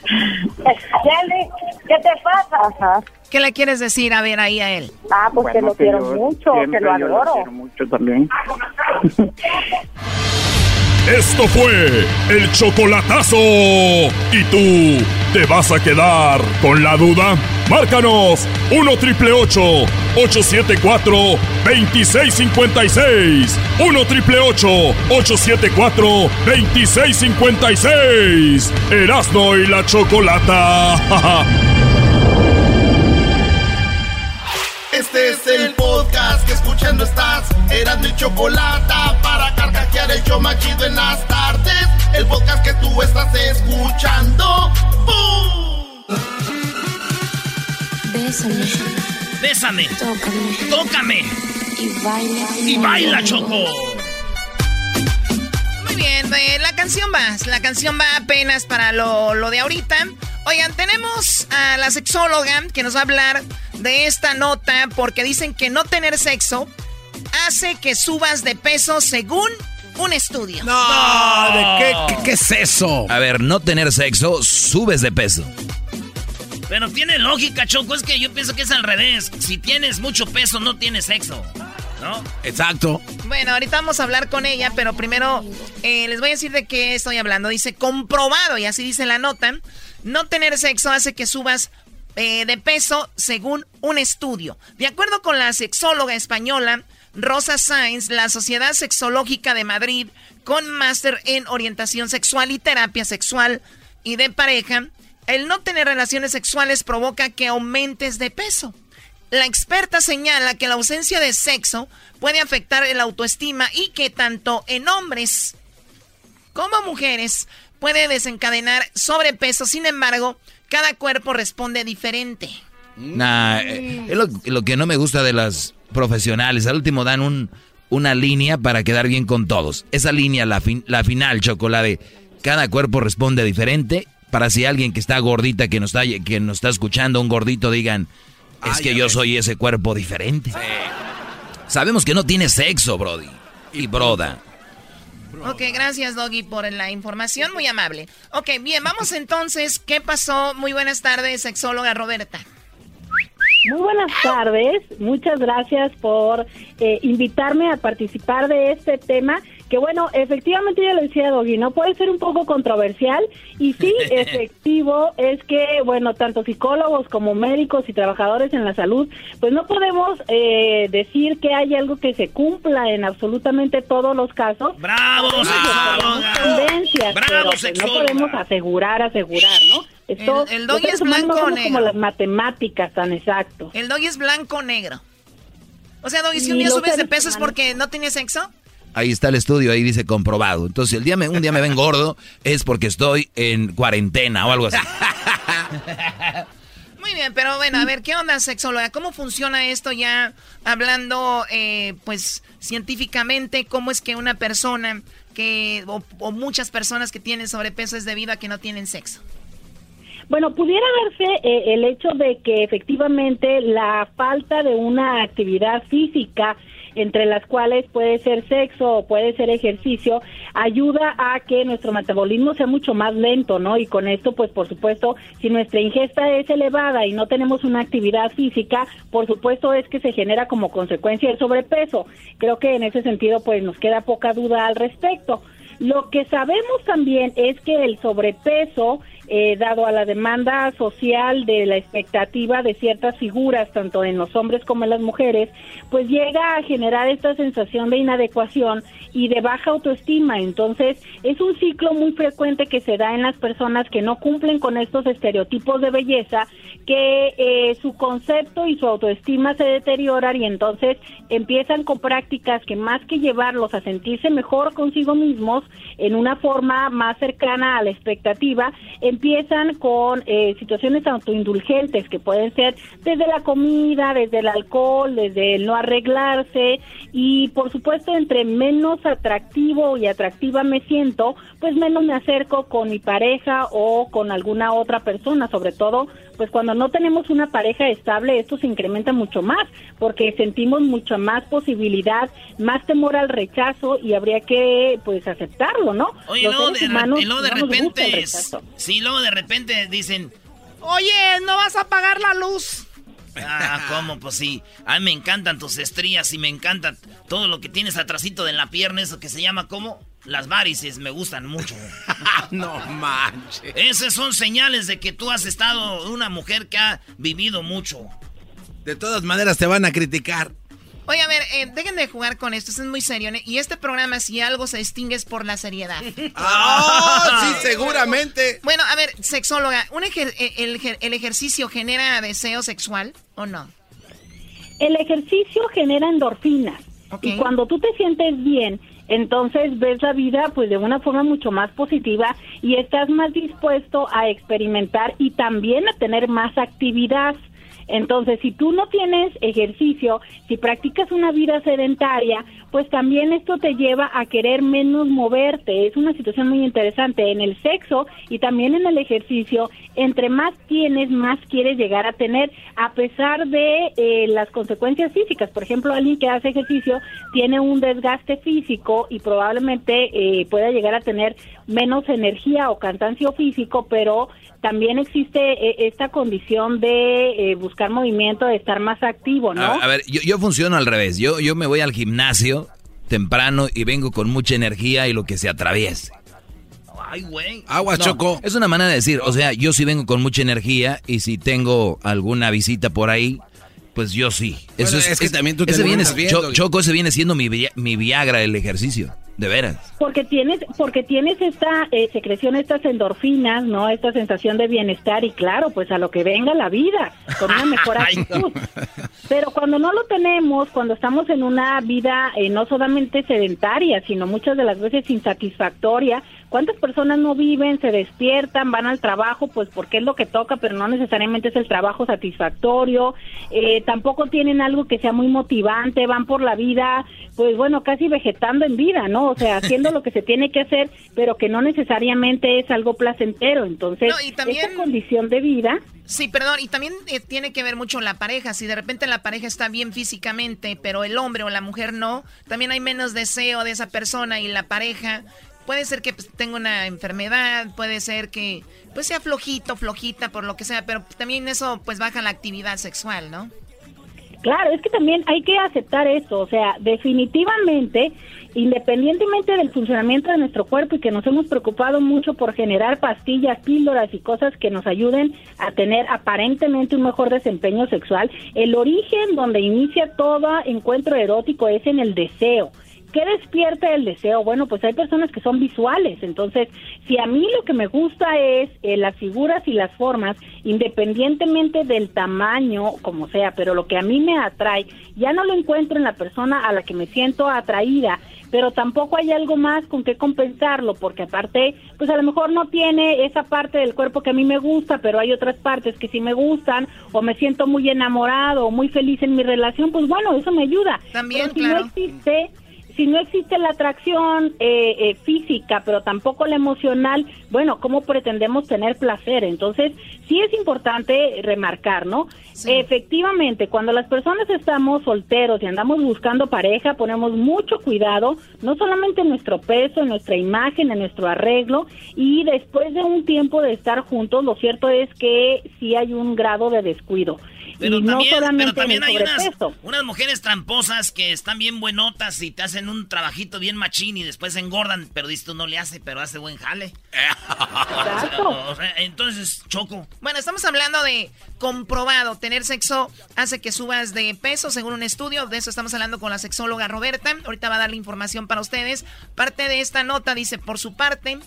¿qué te pasa? ¿Qué le quieres decir a ver ahí a él? Ah, pues que lo quiero mucho, que lo yo adoro. quiero mucho también. Esto fue el chocolatazo. ¿Y tú te vas a quedar con la duda? Márcanos 1 triple 874 2656. 1 triple 874 2656. Erasno y la chocolata. Este es el podcast que escuchando estás. Eran mi chocolate para el show más chido en las tardes. El podcast que tú estás escuchando. ¡Bum! Bésame. Bésame. Tócame. Tócame. Y baila. Y baila, Choco. Muy bien, eh, la canción va. La canción va apenas para lo, lo de ahorita. Oigan, tenemos a la sexóloga que nos va a hablar de esta nota porque dicen que no tener sexo hace que subas de peso según un estudio. No, ¿de qué, qué, qué es eso? A ver, no tener sexo, subes de peso. Pero tiene lógica, Choco. Es que yo pienso que es al revés. Si tienes mucho peso, no tienes sexo. ¿No? Exacto. Bueno, ahorita vamos a hablar con ella, pero primero eh, les voy a decir de qué estoy hablando. Dice comprobado, y así dice la nota, no tener sexo hace que subas eh, de peso según un estudio. De acuerdo con la sexóloga española Rosa Sainz, la Sociedad Sexológica de Madrid, con máster en orientación sexual y terapia sexual y de pareja, el no tener relaciones sexuales provoca que aumentes de peso. La experta señala que la ausencia de sexo puede afectar el autoestima y que tanto en hombres como mujeres puede desencadenar sobrepeso. Sin embargo, cada cuerpo responde diferente. Nah, eh, es lo, lo que no me gusta de las profesionales. Al último dan un, una línea para quedar bien con todos. Esa línea, la, fin- la final, chocolate. Cada cuerpo responde diferente. Para si alguien que está gordita, que nos está, que nos está escuchando, un gordito, digan, es que yo soy ese cuerpo diferente. Sabemos que no tiene sexo, Brody. Y broda. Ok, gracias Doggy por la información, muy amable. Ok, bien, vamos entonces. ¿Qué pasó? Muy buenas tardes, sexóloga Roberta. Muy buenas tardes, muchas gracias por eh, invitarme a participar de este tema, que bueno, efectivamente ya lo decía Doggy, ¿no? Puede ser un poco controversial y sí, efectivo es que, bueno, tanto psicólogos como médicos y trabajadores en la salud, pues no podemos eh, decir que hay algo que se cumpla en absolutamente todos los casos. ¡Bravo, tendencias, ¡Bravo, pero pues no podemos asegurar, asegurar, ¿no? Esto, El- el doggy es blanco o somos como negro. las matemáticas tan exactos. El Doggy es blanco o negro. O sea, Doggy, si un día subes de peso es porque no tienes sexo. Ahí está el estudio, ahí dice comprobado. Entonces, si el día me, un día me ven gordo, es porque estoy en cuarentena o algo así. Muy bien, pero bueno, a ver, ¿qué onda, sexóloga? ¿Cómo funciona esto ya hablando, eh, pues, científicamente? ¿Cómo es que una persona que, o, o muchas personas que tienen sobrepeso es debido a que no tienen sexo? Bueno, pudiera darse eh, el hecho de que efectivamente la falta de una actividad física entre las cuales puede ser sexo o puede ser ejercicio, ayuda a que nuestro metabolismo sea mucho más lento, ¿no? Y con esto, pues por supuesto, si nuestra ingesta es elevada y no tenemos una actividad física, por supuesto es que se genera como consecuencia el sobrepeso. Creo que en ese sentido, pues nos queda poca duda al respecto. Lo que sabemos también es que el sobrepeso, eh, dado a la demanda social de la expectativa de ciertas figuras, tanto en los hombres como en las mujeres, pues llega a generar esta sensación de inadecuación y de baja autoestima. Entonces, es un ciclo muy frecuente que se da en las personas que no cumplen con estos estereotipos de belleza, que eh, su concepto y su autoestima se deterioran y entonces empiezan con prácticas que más que llevarlos a sentirse mejor consigo mismos, en una forma más cercana a la expectativa, empiezan con eh, situaciones autoindulgentes que pueden ser desde la comida, desde el alcohol, desde el no arreglarse y por supuesto entre menos atractivo y atractiva me siento, pues menos me acerco con mi pareja o con alguna otra persona, sobre todo pues cuando no tenemos una pareja estable esto se incrementa mucho más porque sentimos mucha más posibilidad, más temor al rechazo y habría que pues aceptarlo, ¿no? Oye, Los luego seres de, humanos y luego de no nos gusta el repente, rechazo. sí, luego de repente dicen, oye, ¿no vas a apagar la luz? Ah, ¿cómo? Pues sí. A mí me encantan tus estrías y me encanta todo lo que tienes atrasito de la pierna, eso que se llama como las varices, me gustan mucho. no manches. Esas son señales de que tú has estado una mujer que ha vivido mucho. De todas maneras te van a criticar. Oye, a ver, eh, dejen de jugar con esto, esto es muy serio. ¿eh? Y este programa, si algo se distingue, es por la seriedad. ¡Ah! sí, seguramente. Bueno, a ver, sexóloga, ¿un ejer- eh, el, ejer- ¿el ejercicio genera deseo sexual o no? El ejercicio genera endorfinas y cuando tú te sientes bien, entonces ves la vida pues de una forma mucho más positiva y estás más dispuesto a experimentar y también a tener más actividad. Entonces, si tú no tienes ejercicio, si practicas una vida sedentaria, pues también esto te lleva a querer menos moverte. Es una situación muy interesante en el sexo y también en el ejercicio. Entre más tienes, más quieres llegar a tener, a pesar de eh, las consecuencias físicas. Por ejemplo, alguien que hace ejercicio tiene un desgaste físico y probablemente eh, pueda llegar a tener menos energía o cansancio físico, pero también existe eh, esta condición de eh, buscar movimiento, de estar más activo, ¿no? A, a ver, yo, yo funciono al revés. Yo, yo me voy al gimnasio temprano y vengo con mucha energía y lo que se atraviese. Ay, güey. Agua, No, Choco. Es una manera de decir, o sea, yo sí vengo con mucha energía y si tengo alguna visita por ahí, pues yo sí. Bueno, es que también tú te ese bien, Cho-. Choco, ese viene siendo mi, mi Viagra el ejercicio, de veras. Porque tienes, porque tienes esta eh, secreción, estas endorfinas, ¿no? Esta sensación de bienestar y claro, pues a lo que venga la vida, con una mejor actitud. Pero cuando no lo tenemos, cuando estamos en una vida eh, no solamente sedentaria, sino muchas de las veces insatisfactoria, ¿cuántas personas no viven, se despiertan, van al trabajo, pues porque es lo que toca, pero no necesariamente es el trabajo satisfactorio? Eh, tampoco tienen algo que sea muy motivante, van por la vida, pues bueno, casi vegetando en vida, ¿no? O sea, haciendo lo que se tiene que hacer, pero que no necesariamente es algo placentero. Entonces, No, y también- esta condición de vida Sí, perdón, y también eh, tiene que ver mucho la pareja. Si de repente la pareja está bien físicamente, pero el hombre o la mujer no, también hay menos deseo de esa persona y la pareja. Puede ser que pues, tenga una enfermedad, puede ser que pues sea flojito, flojita, por lo que sea, pero también eso pues baja la actividad sexual, ¿no? Claro, es que también hay que aceptar eso, o sea, definitivamente, independientemente del funcionamiento de nuestro cuerpo y que nos hemos preocupado mucho por generar pastillas, píldoras y cosas que nos ayuden a tener aparentemente un mejor desempeño sexual, el origen donde inicia todo encuentro erótico es en el deseo. ¿Qué despierta el deseo? Bueno, pues hay personas que son visuales, entonces si a mí lo que me gusta es eh, las figuras y las formas, independientemente del tamaño, como sea, pero lo que a mí me atrae, ya no lo encuentro en la persona a la que me siento atraída, pero tampoco hay algo más con que compensarlo, porque aparte, pues a lo mejor no tiene esa parte del cuerpo que a mí me gusta, pero hay otras partes que sí me gustan, o me siento muy enamorado, o muy feliz en mi relación, pues bueno, eso me ayuda. También, Pero si claro. no existe si no existe la atracción eh, eh, física, pero tampoco la emocional, bueno, ¿cómo pretendemos tener placer? Entonces, sí es importante remarcar, ¿no? Efectivamente, cuando las personas estamos solteros y andamos buscando pareja, ponemos mucho cuidado, no solamente en nuestro peso, en nuestra imagen, en nuestro arreglo, y después de un tiempo de estar juntos, lo cierto es que sí hay un grado de descuido. Pero y no también, solamente pero también hay unas, unas mujeres tramposas que están bien buenotas y te hacen un trabajito bien machín y después engordan, pero dices tú no le hace, pero hace buen jale. O sea, o sea, entonces, Choco. Bueno, estamos hablando de comprobado. Tener sexo hace que subas de peso, según un estudio. De eso estamos hablando con la sexóloga Roberta. Ahorita va a dar la información para ustedes. Parte de esta nota dice, por su parte,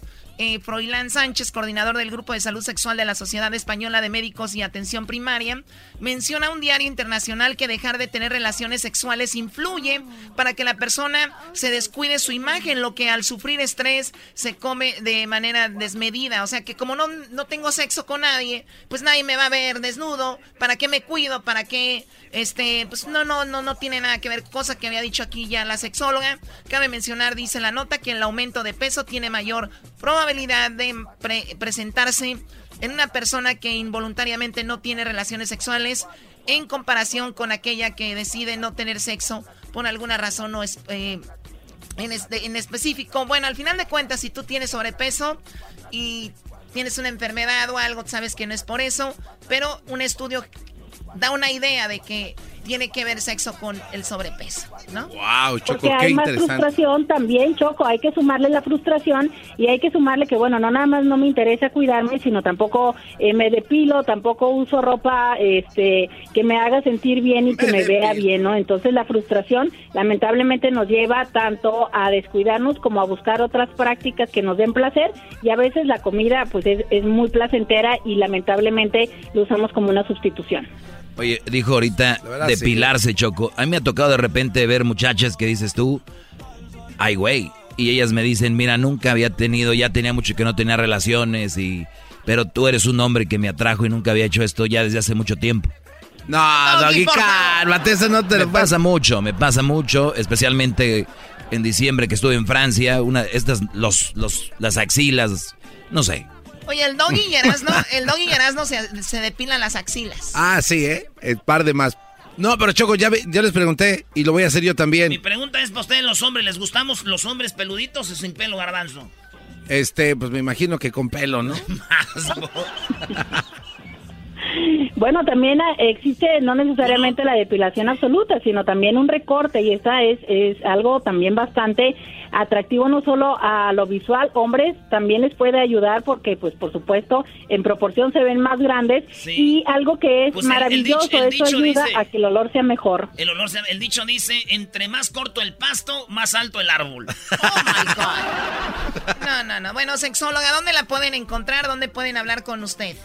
eh, Froilán Sánchez, coordinador del Grupo de Salud Sexual de la Sociedad Española de Médicos y Atención Primaria, menciona un diario internacional que dejar de tener relaciones sexuales influye para que la persona se descuide su imagen, lo que al sufrir estrés se come de manera desmedida. O sea que como no, no tengo sexo con nadie, pues nadie me va a ver desnudo. ¿Para qué me cuido? ¿Para qué? Este, pues no, no, no, no tiene nada que ver. Cosa que había dicho aquí ya la sexóloga. Cabe mencionar, dice la nota, que el aumento de peso tiene mayor probabilidad de presentarse en una persona que involuntariamente no tiene relaciones sexuales en comparación con aquella que decide no tener sexo por alguna razón o es, eh, en, este, en específico. Bueno, al final de cuentas, si tú tienes sobrepeso y tienes una enfermedad o algo, sabes que no es por eso, pero un estudio da una idea de que tiene que ver sexo con el sobrepeso, ¿no? Wow, Choco, Porque hay más frustración también, Choco, hay que sumarle la frustración y hay que sumarle que, bueno, no nada más no me interesa cuidarme, sino tampoco eh, me depilo, tampoco uso ropa este que me haga sentir bien y que me, vea bien, ¿no? Entonces la frustración lamentablemente nos lleva tanto a descuidarnos como a buscar otras prácticas que nos den placer y a veces la comida pues es, es muy placentera y lamentablemente lo usamos como una sustitución. Oye, dijo ahorita depilarse, Choco. A mí me ha tocado de repente ver muchachas que dices tú, ay, güey. Y ellas me dicen, mira, nunca había tenido, ya tenía mucho que no tenía relaciones y... Pero tú eres un hombre que me atrajo y nunca había hecho esto ya desde hace mucho tiempo. No, Doggy, cálmate, eso no te me pasa mucho, me pasa mucho, especialmente en diciembre que estuve en Francia, una estas los los las axilas, no sé. Oye, el doggy y Erasno, el doggy y se, se depilan las axilas. Ah, sí, ¿eh? El par de más. No, pero Choco, ya, ya les pregunté y lo voy a hacer yo también. Mi pregunta es para ustedes, los hombres, ¿les gustamos los hombres peluditos o sin pelo, garbanzo? Este, pues me imagino que con pelo, ¿no? Bueno, también existe no necesariamente la depilación absoluta, sino también un recorte y esa es, es algo también bastante atractivo no solo a lo visual, hombres también les puede ayudar porque pues por supuesto en proporción se ven más grandes y algo que es pues maravilloso, eso ayuda a que el olor sea mejor. El olor el dicho dice, entre más corto el pasto, más alto el árbol. Oh my God. No, no, no. Bueno, sexóloga, ¿dónde la pueden encontrar? ¿Dónde pueden hablar con usted?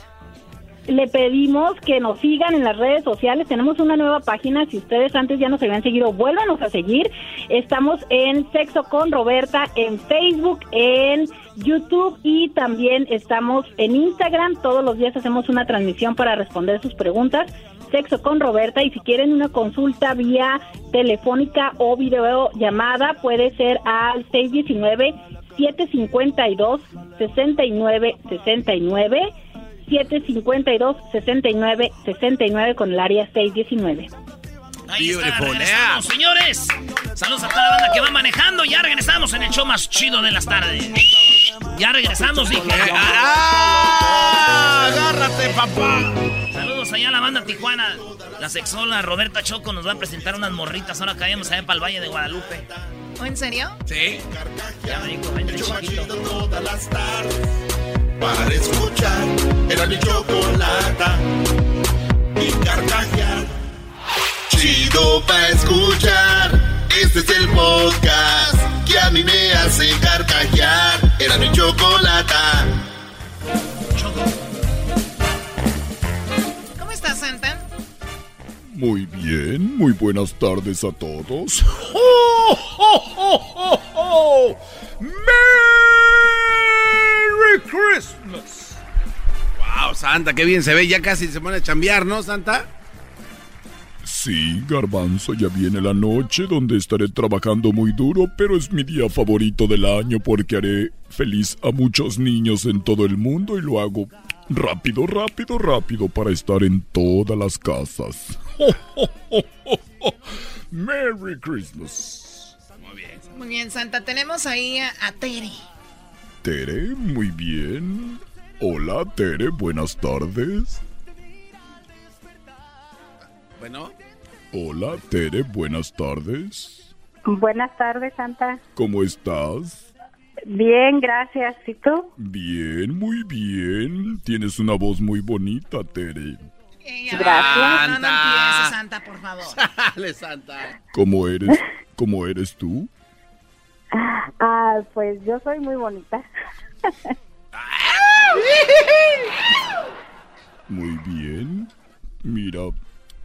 Le pedimos que nos sigan en las redes sociales. Tenemos una nueva página. Si ustedes antes ya nos habían seguido, vuélvanos a seguir. Estamos en Sexo con Roberta en Facebook, en YouTube y también estamos en Instagram. Todos los días hacemos una transmisión para responder sus preguntas. Sexo con Roberta y si quieren una consulta vía telefónica o videollamada puede ser al 619 752 6969 752-6969 con el área 619. Ahí está, regresamos, señores. Saludos a toda la banda que va manejando. Ya regresamos en el show más chido de las tardes. Ya regresamos, dije. ¡Ah! ¡Agárrate, papá! Saludos allá a la banda Tijuana. La sexola Roberta Choco nos va a presentar unas morritas. Ahora caemos allá para el Valle de Guadalupe. ¿O en serio? Sí. Ya me dijo, vente chiquito. Todas las tardes para escuchar. Era mi chocolata y carcajear. Chido para escuchar. Este es el podcast que a mí me hace carcajear. Era mi chocolata. ¿Cómo estás, Santa? Muy bien, muy buenas tardes a todos. ¡Oh, oh, oh, oh, oh! ¡Merry Christmas! ¡Wow, Santa, qué bien se ve! Ya casi se pone a chambear, ¿no, Santa? Sí, garbanzo, ya viene la noche donde estaré trabajando muy duro, pero es mi día favorito del año porque haré feliz a muchos niños en todo el mundo y lo hago rápido, rápido, rápido para estar en todas las casas. Merry Christmas. Muy bien. Muy bien, Santa. Tenemos ahí a, a Tere. Tere, muy bien. Hola, Tere, buenas tardes. Bueno. Hola, Tere, buenas tardes. Buenas tardes, Santa. ¿Cómo estás? Bien, gracias. ¿Y tú? Bien, muy bien. Tienes una voz muy bonita, Tere. Gracias. No, no empieces, Santa, por favor. Dale, Santa. ¿Cómo eres? ¿Cómo eres tú? Ah, pues yo soy muy bonita. Muy bien. Mira,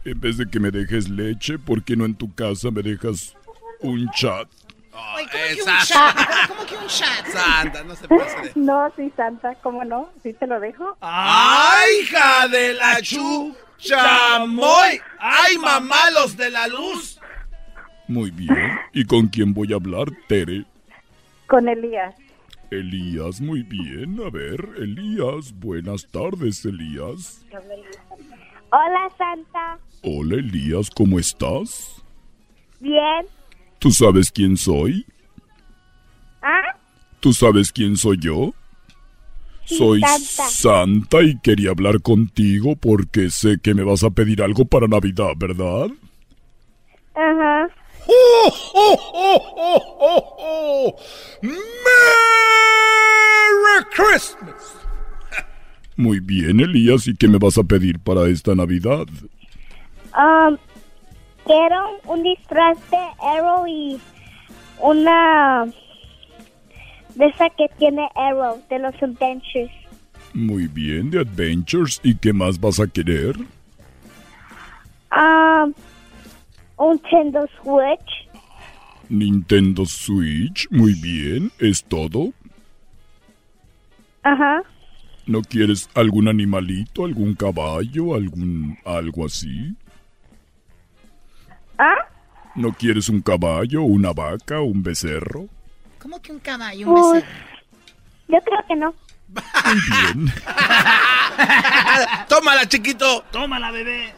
en vez de que me dejes leche, ¿por qué no en tu casa me dejas un chat? Oye, ¿cómo que un chat? ¿Cómo, que un chat? Santa, no se pase. No, sí, Santa, ¿cómo no? ¿Sí te lo dejo? ¡Ay, hija de la chu! ¡Chamoy! ¡Ay, mamá, los de la luz! Muy bien. ¿Y con quién voy a hablar, Tere? Con Elías. Elías, muy bien. A ver, Elías. Buenas tardes, Elías. Hola, Santa. Hola, Elías, ¿cómo estás? Bien. ¿Tú sabes quién soy? ¿Ah? ¿Tú sabes quién soy yo? Sí, soy Santa. Santa y quería hablar contigo porque sé que me vas a pedir algo para Navidad, ¿verdad? Ajá. ¡Oh, oh, oh, oh, oh, oh! ¡Merry Christmas! Muy bien, Elías, ¿y qué me vas a pedir para esta Navidad? Um, quiero un disfraz de Arrow y una de esa que tiene Arrow, de los Adventures. Muy bien, de Adventures, ¿y qué más vas a querer? Um, Nintendo Switch. Nintendo Switch, muy bien, ¿es todo? Ajá. ¿No quieres algún animalito, algún caballo, algún algo así? ¿Ah? ¿No quieres un caballo, una vaca, un becerro? ¿Cómo que un caballo, un becerro? yo creo que no. Muy bien. ¡Tómala, chiquito! Tómala, bebé.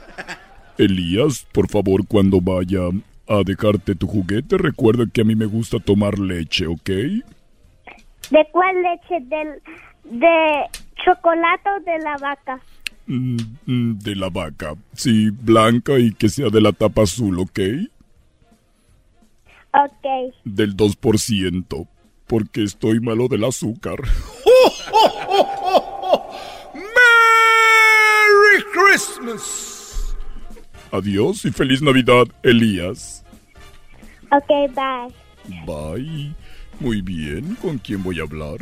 Elías, por favor, cuando vaya a dejarte tu juguete, recuerda que a mí me gusta tomar leche, ¿ok? ¿De cuál leche? ¿Del, ¿De chocolate o de la vaca? Mm, mm, de la vaca. Sí, blanca y que sea de la tapa azul, ¿ok? Ok. Del 2%, porque estoy malo del azúcar. ¡Oh, oh, oh, oh, oh! ¡Merry Christmas! Adiós y feliz Navidad, Elías. Ok, bye. Bye. Muy bien, ¿con quién voy a hablar?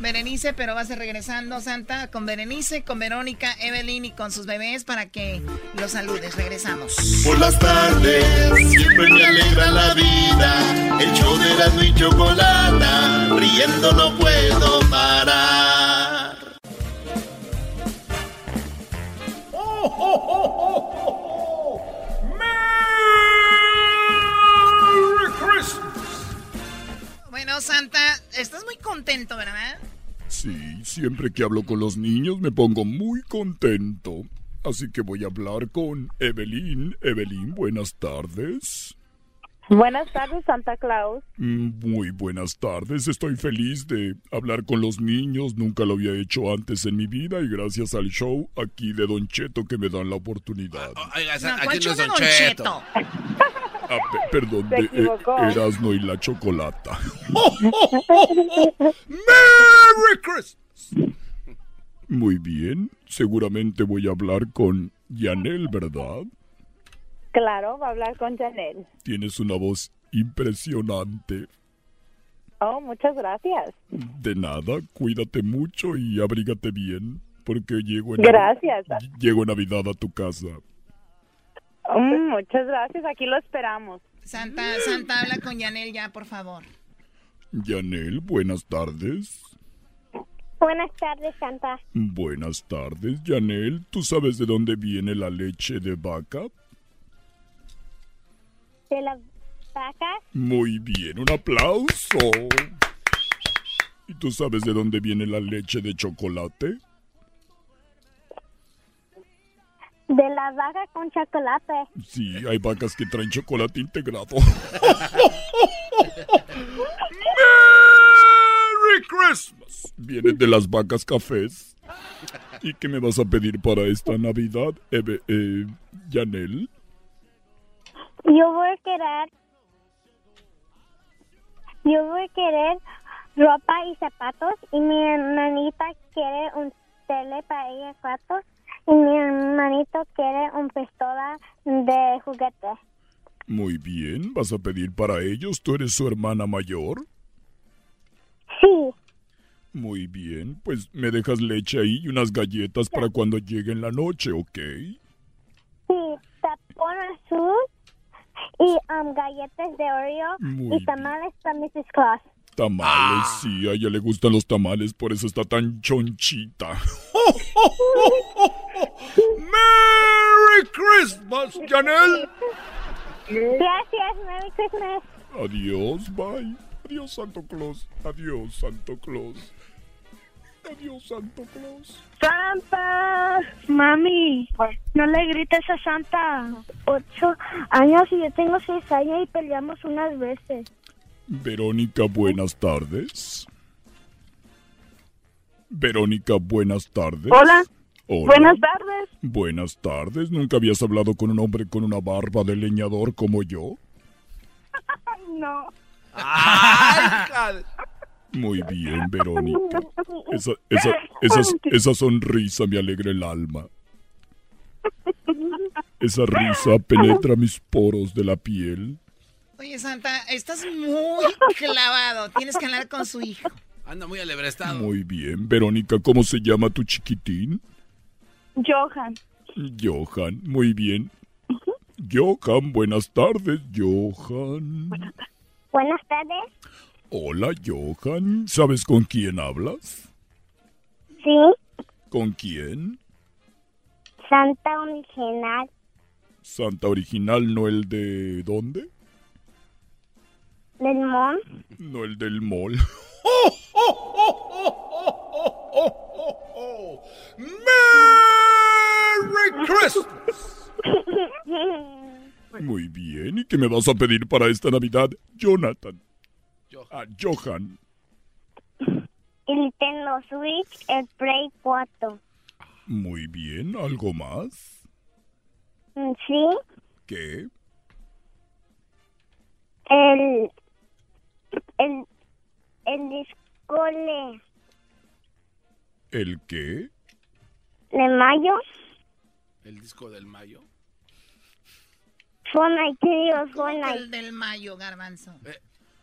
Berenice, pero va a ser regresando, Santa, con Berenice, con Verónica, Evelyn y con sus bebés para que los saludes. Regresamos. Por las tardes siempre me alegra la vida. El show de la y chocolata, riendo no puedo parar. ¡Oh, oh, oh, oh, Bueno, Santa, estás muy contento, ¿verdad? Sí, siempre que hablo con los niños me pongo muy contento. Así que voy a hablar con Evelyn. Evelyn, buenas tardes. Buenas tardes, Santa Claus. Mm, Muy buenas tardes, estoy feliz de hablar con los niños, nunca lo había hecho antes en mi vida y gracias al show aquí de Don Cheto que me dan la oportunidad. Oiga, No, aquí ¿cuál no show es de Don Don Cheto. Cheto? Ah, pe- perdón, de eh. Erasmo y la Chocolata. ¡Oh, oh, oh, oh! ¡Merry Christmas! Muy bien, seguramente voy a hablar con Yanel, ¿verdad? Claro, va a hablar con Janel. Tienes una voz impresionante. Oh, muchas gracias. De nada, cuídate mucho y abrígate bien, porque llego en, Gracias. llego en Navidad a tu casa. Mm, muchas gracias, aquí lo esperamos. Santa, Santa, habla con Yanel ya, por favor. Yanel, buenas tardes. Buenas tardes, Santa. Buenas tardes, Yanel. ¿Tú sabes de dónde viene la leche de vaca? ¿De las vacas? Muy bien, un aplauso. ¿Y tú sabes de dónde viene la leche de chocolate? De la vaca con chocolate. Sí, hay vacas que traen chocolate integrado. ¡Merry Christmas! Vienen de las vacas cafés. ¿Y qué me vas a pedir para esta Navidad, Eve, eh, Yanel? Yo voy a querer. Yo voy a querer ropa y zapatos. Y mi hermanita quiere un tele para ella cuatro. Y mi hermanito quiere un pistola de juguete. Muy bien, ¿vas a pedir para ellos? ¿Tú eres su hermana mayor? Sí. Muy bien, pues me dejas leche ahí y unas galletas para cuando llegue en la noche, ¿ok? Sí, tapón azul y um, galletas de Oreo Muy y tamales para Mrs. Claus. Tamales, sí, a ella le gustan los tamales, por eso está tan chonchita. ¡Merry Christmas, Janelle! Gracias, Merry Christmas. Adiós, bye. Adiós, Santo Claus. Adiós, Santo Claus. Adiós, Santo Claus. Santa, mami, no le grites a Santa. Ocho años y yo tengo seis años y peleamos unas veces. Verónica, buenas tardes. Verónica, buenas tardes. Hola. Hola. Buenas tardes. Buenas tardes. ¿Nunca habías hablado con un hombre con una barba de leñador como yo? No. Muy bien, Verónica. Esa, esa, esa, esa sonrisa me alegra el alma. Esa risa penetra mis poros de la piel. Oye, Santa, estás muy clavado. Tienes que hablar con su hijo. Anda muy alebrestado. Muy bien, Verónica, ¿cómo se llama tu chiquitín? Johan. Johan, muy bien. Johan, buenas tardes, Johan. Buenas tardes. Hola, Johan. ¿Sabes con quién hablas? Sí, ¿Con quién? Santa original. Santa Original, no el de... ¿Dónde? Del Mon. No el del mall. ¡Merry Christmas! Muy bien. ¿Y qué me vas a pedir para esta Navidad, Jonathan? Ah, Johan. El Nintendo Switch, el Play 4. Muy bien. ¿Algo más? Mm, Sí, ¿Qué? el. El. El discole ¿El qué? de mayo. El disco del mayo. Fortnite, ¿qué digo? El Fortnite. del mayo, garbanzo.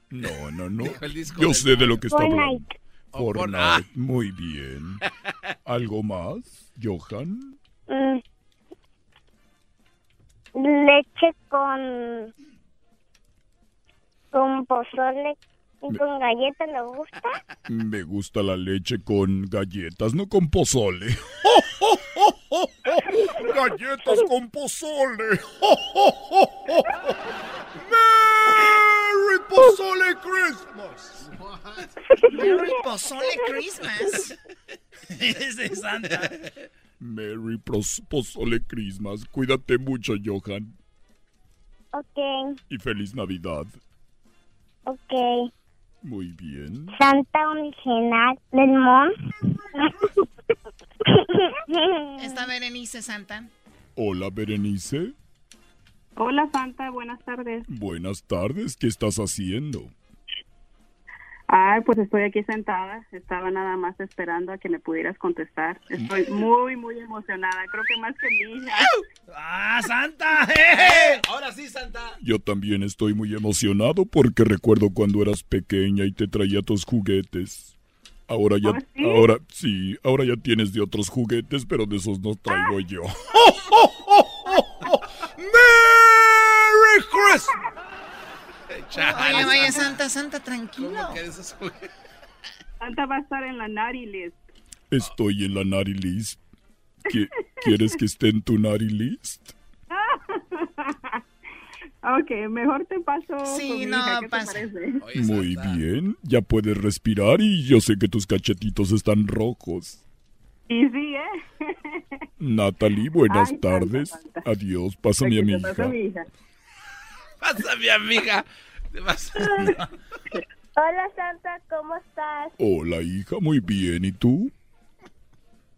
No, no, no. El disco Yo del sé de mayo. lo que está hablando. Fortnite. Oh, Fortnite. Fortnite. Muy bien. ¿Algo más, Johan? Mm. Leche con. Con pozole y con galletas, ¿le gusta? Me gusta la leche con galletas, no con pozole. ¡Galletas con pozole! ¡Merry Pozole Christmas! Merry Pozole Christmas. Es de Santa. Merry pros- Pozole Christmas. Cuídate mucho, Johan. Ok, Y feliz Navidad. ok. Muy bien. Santa original del Mon. Está Berenice, Santa. Hola, Berenice. Hola Santa, buenas tardes. Buenas tardes. ¿Qué estás haciendo? Ay, pues estoy aquí sentada. Estaba nada más esperando a que me pudieras contestar. Estoy muy, muy emocionada. Creo que más que mi hija. ¡Ah, Santa! ¡Eh! Ahora sí, Santa. Yo también estoy muy emocionado porque recuerdo cuando eras pequeña y te traía tus juguetes. Ahora ya, ¿Oh, sí? ahora sí, ahora ya tienes de otros juguetes, pero de esos no traigo yo. ¡Merry Christmas! Oye, oye, Santa, Santa, tranquilo. Santa va a estar en la List. Estoy en la Nari List. ¿Qui- ¿Quieres que esté en tu Nari List? ok, mejor te paso Sí, no, hija. ¿Qué te pasa. parece? Muy bien, ya puedes respirar y yo sé que tus cachetitos están rojos. Y sí, ¿eh? Natalie, buenas Ay, Santa, tardes. Santa. Adiós, pásame a mi te pase hija. mi hija. Te vas- Hola Santa, ¿cómo estás? Hola, hija, muy bien. ¿Y tú?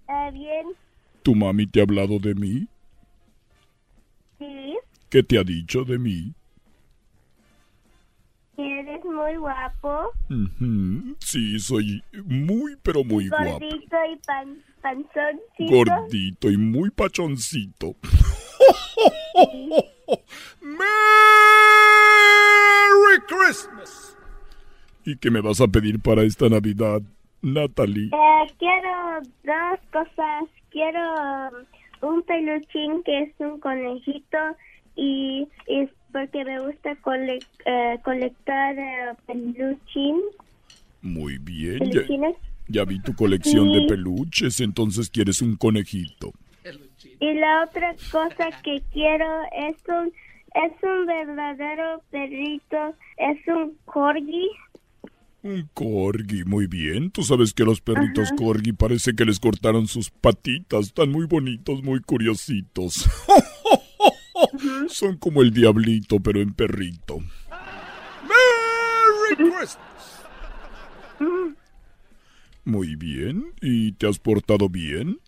Eh, bien, ¿Tu mami te ha hablado de mí? sí. ¿Qué te ha dicho de mí? que Eres muy guapo, Sí, soy muy, pero muy guapo. gordito y pan. panzoncito. Gordito y muy pachoncito. ¡Merry Christmas! ¿Y qué me vas a pedir para esta Navidad, Natalie? Eh, quiero dos cosas. Quiero um, un peluchín que es un conejito y es porque me gusta cole- eh, colectar eh, peluchín. Muy bien. Ya, peluchines. ya vi tu colección de peluches, entonces quieres un conejito. Y la otra cosa que quiero es un es un verdadero perrito, es un corgi. Un corgi, muy bien. Tú sabes que los perritos Ajá. corgi parece que les cortaron sus patitas. Están muy bonitos, muy curiositos. Son como el diablito, pero en perrito. ¡Merry Christmas! Muy bien. ¿Y te has portado bien?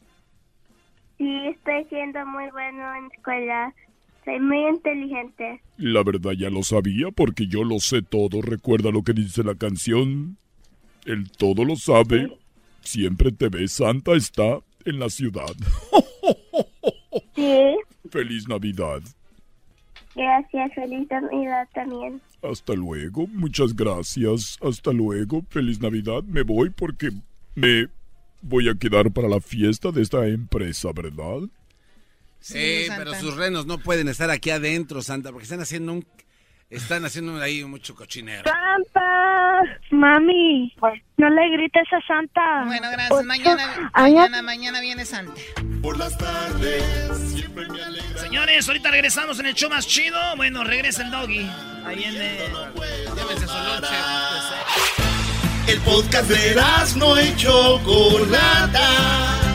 Sí, estoy siendo muy bueno en escuela. Soy muy inteligente. La verdad ya lo sabía porque yo lo sé todo. Recuerda lo que dice la canción. El todo lo sabe. Siempre te ve. Santa está en la ciudad. Sí, Feliz Navidad. gracias, feliz Navidad también. Hasta luego. Muchas gracias. Hasta luego. Feliz Navidad. Me voy porque me voy a quedar para la fiesta de esta empresa, ¿verdad? Sí, pero sus renos no pueden estar aquí adentro, Santa, porque están haciendo un... Están haciendo ahí mucho cochinero. Santa, mami, no le grites a Santa. Bueno, gracias. Mañana, años- mañana, mañana viene Santa. Por las tardes siempre me alegra. Señores, ahorita regresamos en el show más chido. Bueno, regresa el doggy. Ahí viene. Llévense su lonche. El podcast de no y Chocolata.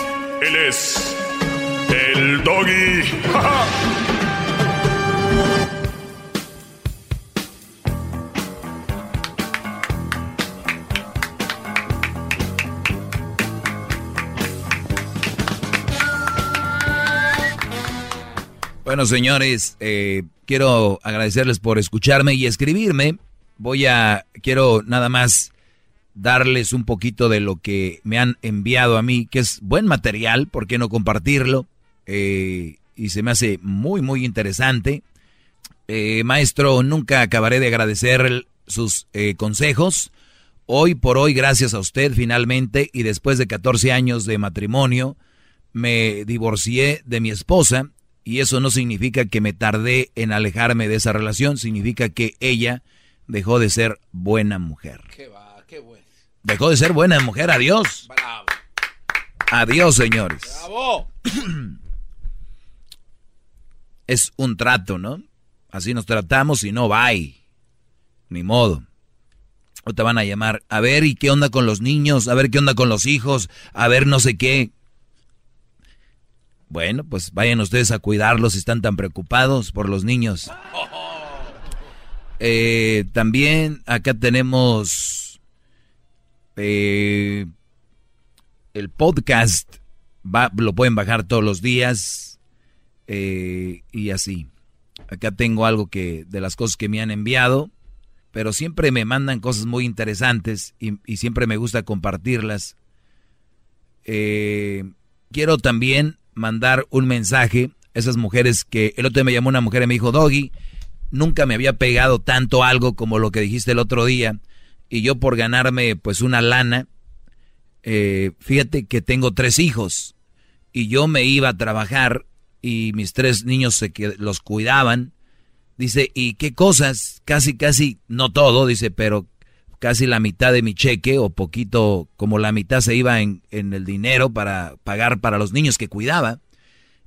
Él es el doggy. Bueno, señores, eh, quiero agradecerles por escucharme y escribirme. Voy a, quiero nada más darles un poquito de lo que me han enviado a mí, que es buen material, ¿por qué no compartirlo? Eh, y se me hace muy, muy interesante. Eh, maestro, nunca acabaré de agradecer sus eh, consejos. Hoy por hoy, gracias a usted, finalmente, y después de 14 años de matrimonio, me divorcié de mi esposa y eso no significa que me tardé en alejarme de esa relación, significa que ella dejó de ser buena mujer. Va, bueno. Dejó de ser buena mujer, adiós. Bravo. Adiós, señores. Bravo. Es un trato, ¿no? Así nos tratamos y no bye. Ni modo. O te van a llamar, a ver, ¿y qué onda con los niños? A ver, ¿qué onda con los hijos? A ver, no sé qué. Bueno, pues vayan ustedes a cuidarlos si están tan preocupados por los niños. Eh, también acá tenemos eh, el podcast. Va- lo pueden bajar todos los días eh, y así. Acá tengo algo que de las cosas que me han enviado, pero siempre me mandan cosas muy interesantes y, y siempre me gusta compartirlas. Eh, quiero también mandar un mensaje a esas mujeres que el otro día me llamó una mujer y me dijo, Doggy, nunca me había pegado tanto algo como lo que dijiste el otro día y yo por ganarme pues una lana, eh, fíjate que tengo tres hijos y yo me iba a trabajar y mis tres niños se los cuidaban. Dice, ¿y qué cosas? Casi, casi, no todo, dice, pero casi la mitad de mi cheque o poquito, como la mitad se iba en, en el dinero para pagar para los niños que cuidaba.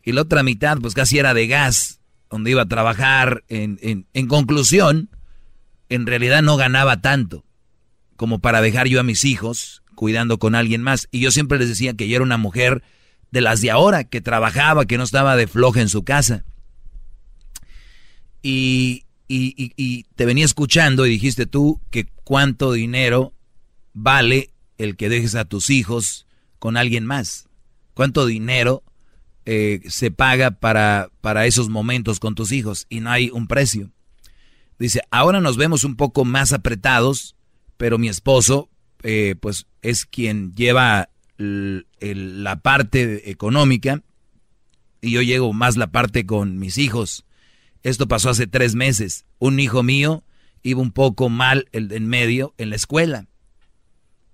Y la otra mitad, pues casi era de gas, donde iba a trabajar. En, en conclusión, en realidad no ganaba tanto como para dejar yo a mis hijos cuidando con alguien más. Y yo siempre les decía que yo era una mujer de las de ahora, que trabajaba, que no estaba de floja en su casa. Y, y, y, te venía escuchando y dijiste tú que cuánto dinero vale el que dejes a tus hijos con alguien más. ¿Cuánto dinero eh, se paga para, para esos momentos con tus hijos? Y no hay un precio. Dice, ahora nos vemos un poco más apretados, pero mi esposo, eh, pues, es quien lleva la parte económica y yo llego más la parte con mis hijos. Esto pasó hace tres meses. Un hijo mío iba un poco mal en medio en la escuela.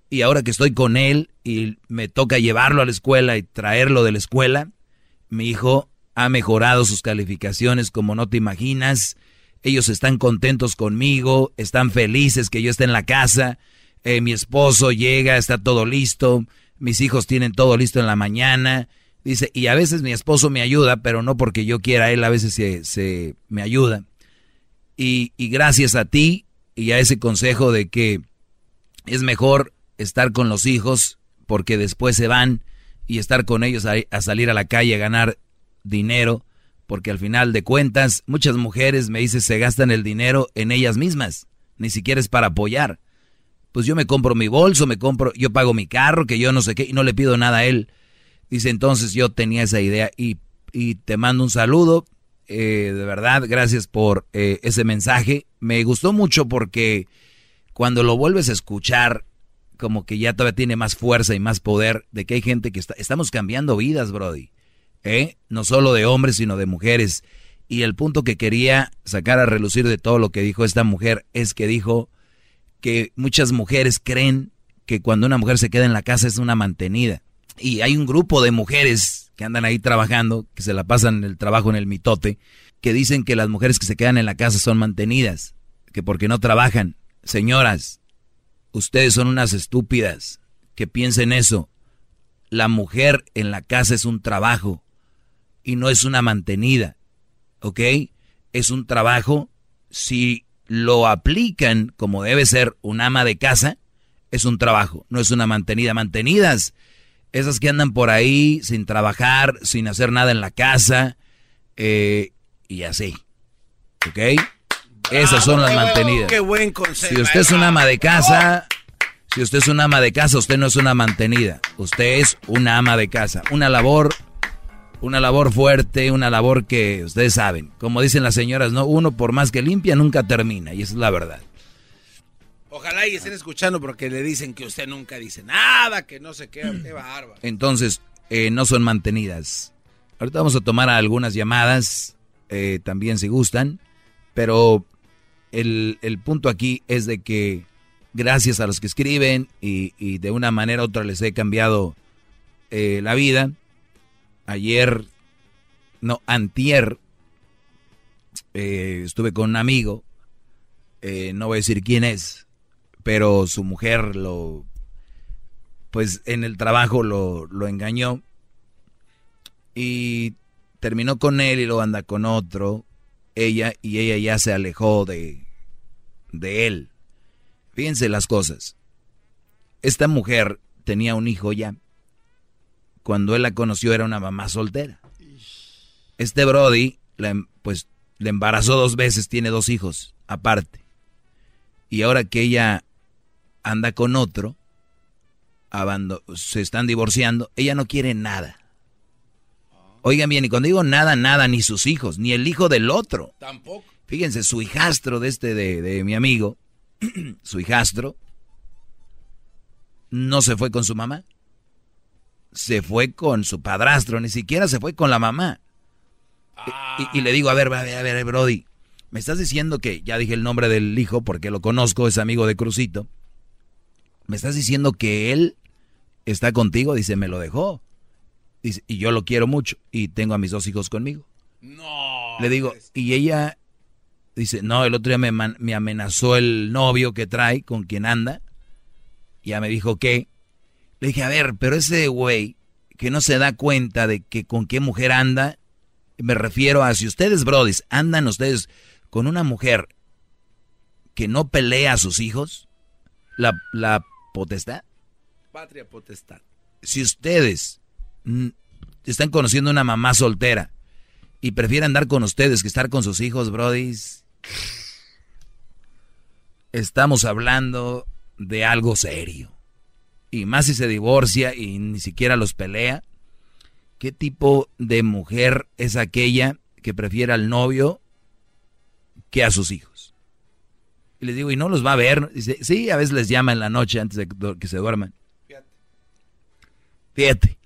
Y ahora que estoy con él y me toca llevarlo a la escuela y traerlo de la escuela, mi hijo ha mejorado sus calificaciones como no te imaginas. Ellos están contentos conmigo, están felices que yo esté en la casa. Eh, mi esposo llega, está todo listo. Mis hijos tienen todo listo en la mañana. Dice, y a veces mi esposo me ayuda, pero no porque yo quiera, él a veces se, me ayuda. Y, y gracias a ti y a ese consejo de que es mejor estar con los hijos porque después se van y estar con ellos a, salir a la calle a ganar dinero, porque al final de cuentas muchas mujeres me dicen se gastan el dinero en ellas mismas, ni siquiera es para apoyar. Pues yo me compro mi bolso, me compro, yo pago mi carro, que yo no sé qué, y no le pido nada a él. Dice entonces yo tenía esa idea y, te mando un saludo, eh, de verdad, gracias por eh, ese mensaje. Me gustó mucho porque cuando lo vuelves a escuchar como que ya todavía tiene más fuerza y más poder de que hay gente que está, estamos cambiando vidas, Brody. ¿Eh? No solo de hombres, sino de mujeres. Y el punto que quería sacar a relucir de todo lo que dijo esta mujer es que dijo que muchas mujeres creen que cuando una mujer se queda en la casa es una mantenida. Y hay un grupo de mujeres que andan ahí trabajando, que se la pasan el trabajo en el mitote, que dicen que las mujeres que se quedan en la casa son mantenidas, que porque no trabajan. Señoras, Ustedes son unas estúpidas que piensen eso. La mujer en la casa es un trabajo y no es una mantenida. ¿Ok? Es un trabajo. Si lo aplican como debe ser un ama de casa, es un trabajo, no es una mantenida. Mantenidas, esas que andan por ahí sin trabajar, sin hacer nada en la casa eh, y así. ¿Ok? Esas son las mantenidas. Qué buen consejo. Si usted es un ama de casa, si usted es un ama de casa, usted no es una mantenida. Usted es una ama de casa. Una labor, una labor fuerte, una labor que ustedes saben. Como dicen las señoras, no, uno por más que limpia nunca termina. Y esa es la verdad. Ojalá y estén escuchando porque le dicen que usted nunca dice nada, que no se queda, qué bárbaro. Entonces, eh, no son mantenidas. Ahorita vamos a tomar algunas llamadas, eh, también si gustan, pero el, punto aquí es de que gracias a los que escriben y, de una manera u otra les he cambiado eh, la vida. Ayer, no, antier, eh, estuve con un amigo, eh, no voy a decir quién es, pero su mujer lo, pues en el trabajo lo, lo engañó y terminó con él y lo anda con otro ella y ella ya se alejó de, de él. Fíjense las cosas. Esta mujer tenía un hijo ya. Cuando él la conoció era una mamá soltera. Este Brody, pues, le embarazó dos veces, tiene dos hijos aparte. Y ahora que ella anda con otro, se están divorciando, ella no quiere nada. Oigan bien, y cuando digo nada, nada, ni sus hijos, ni el hijo del otro. Tampoco. Fíjense, su hijastro de este, de, de mi amigo, su hijastro, no se fue con su mamá. Se fue con su padrastro, ni siquiera se fue con la mamá. Y, le digo, a ver, a ver, a ver, Brody, me estás diciendo que, ya dije el nombre del hijo porque lo conozco, es amigo de Crucito. ¿Me estás diciendo que él está contigo? Dice, me lo dejó y yo lo quiero mucho y tengo a mis dos hijos conmigo. No. Le digo, y ella dice, no, el otro día me, me amenazó el novio que trae, con quien anda. Ya me dijo que. Le dije, a ver, pero ese güey que no se da cuenta de que con qué mujer anda, me refiero a si ustedes, brodis, andan ustedes con una mujer que no pelea a sus hijos, la, la potestad, Patria potestad. Si ustedes están conociendo una mamá soltera y prefieren andar con ustedes que estar con sus hijos, brodis, estamos hablando de algo serio. Y más si se divorcia y ni siquiera los pelea. ¿Qué tipo de mujer es aquella que prefiere al novio que a sus hijos? Y les digo, ¿y no los va a ver? Dice, sí, a veces les llama en la noche antes de que se duerman. Fíjate.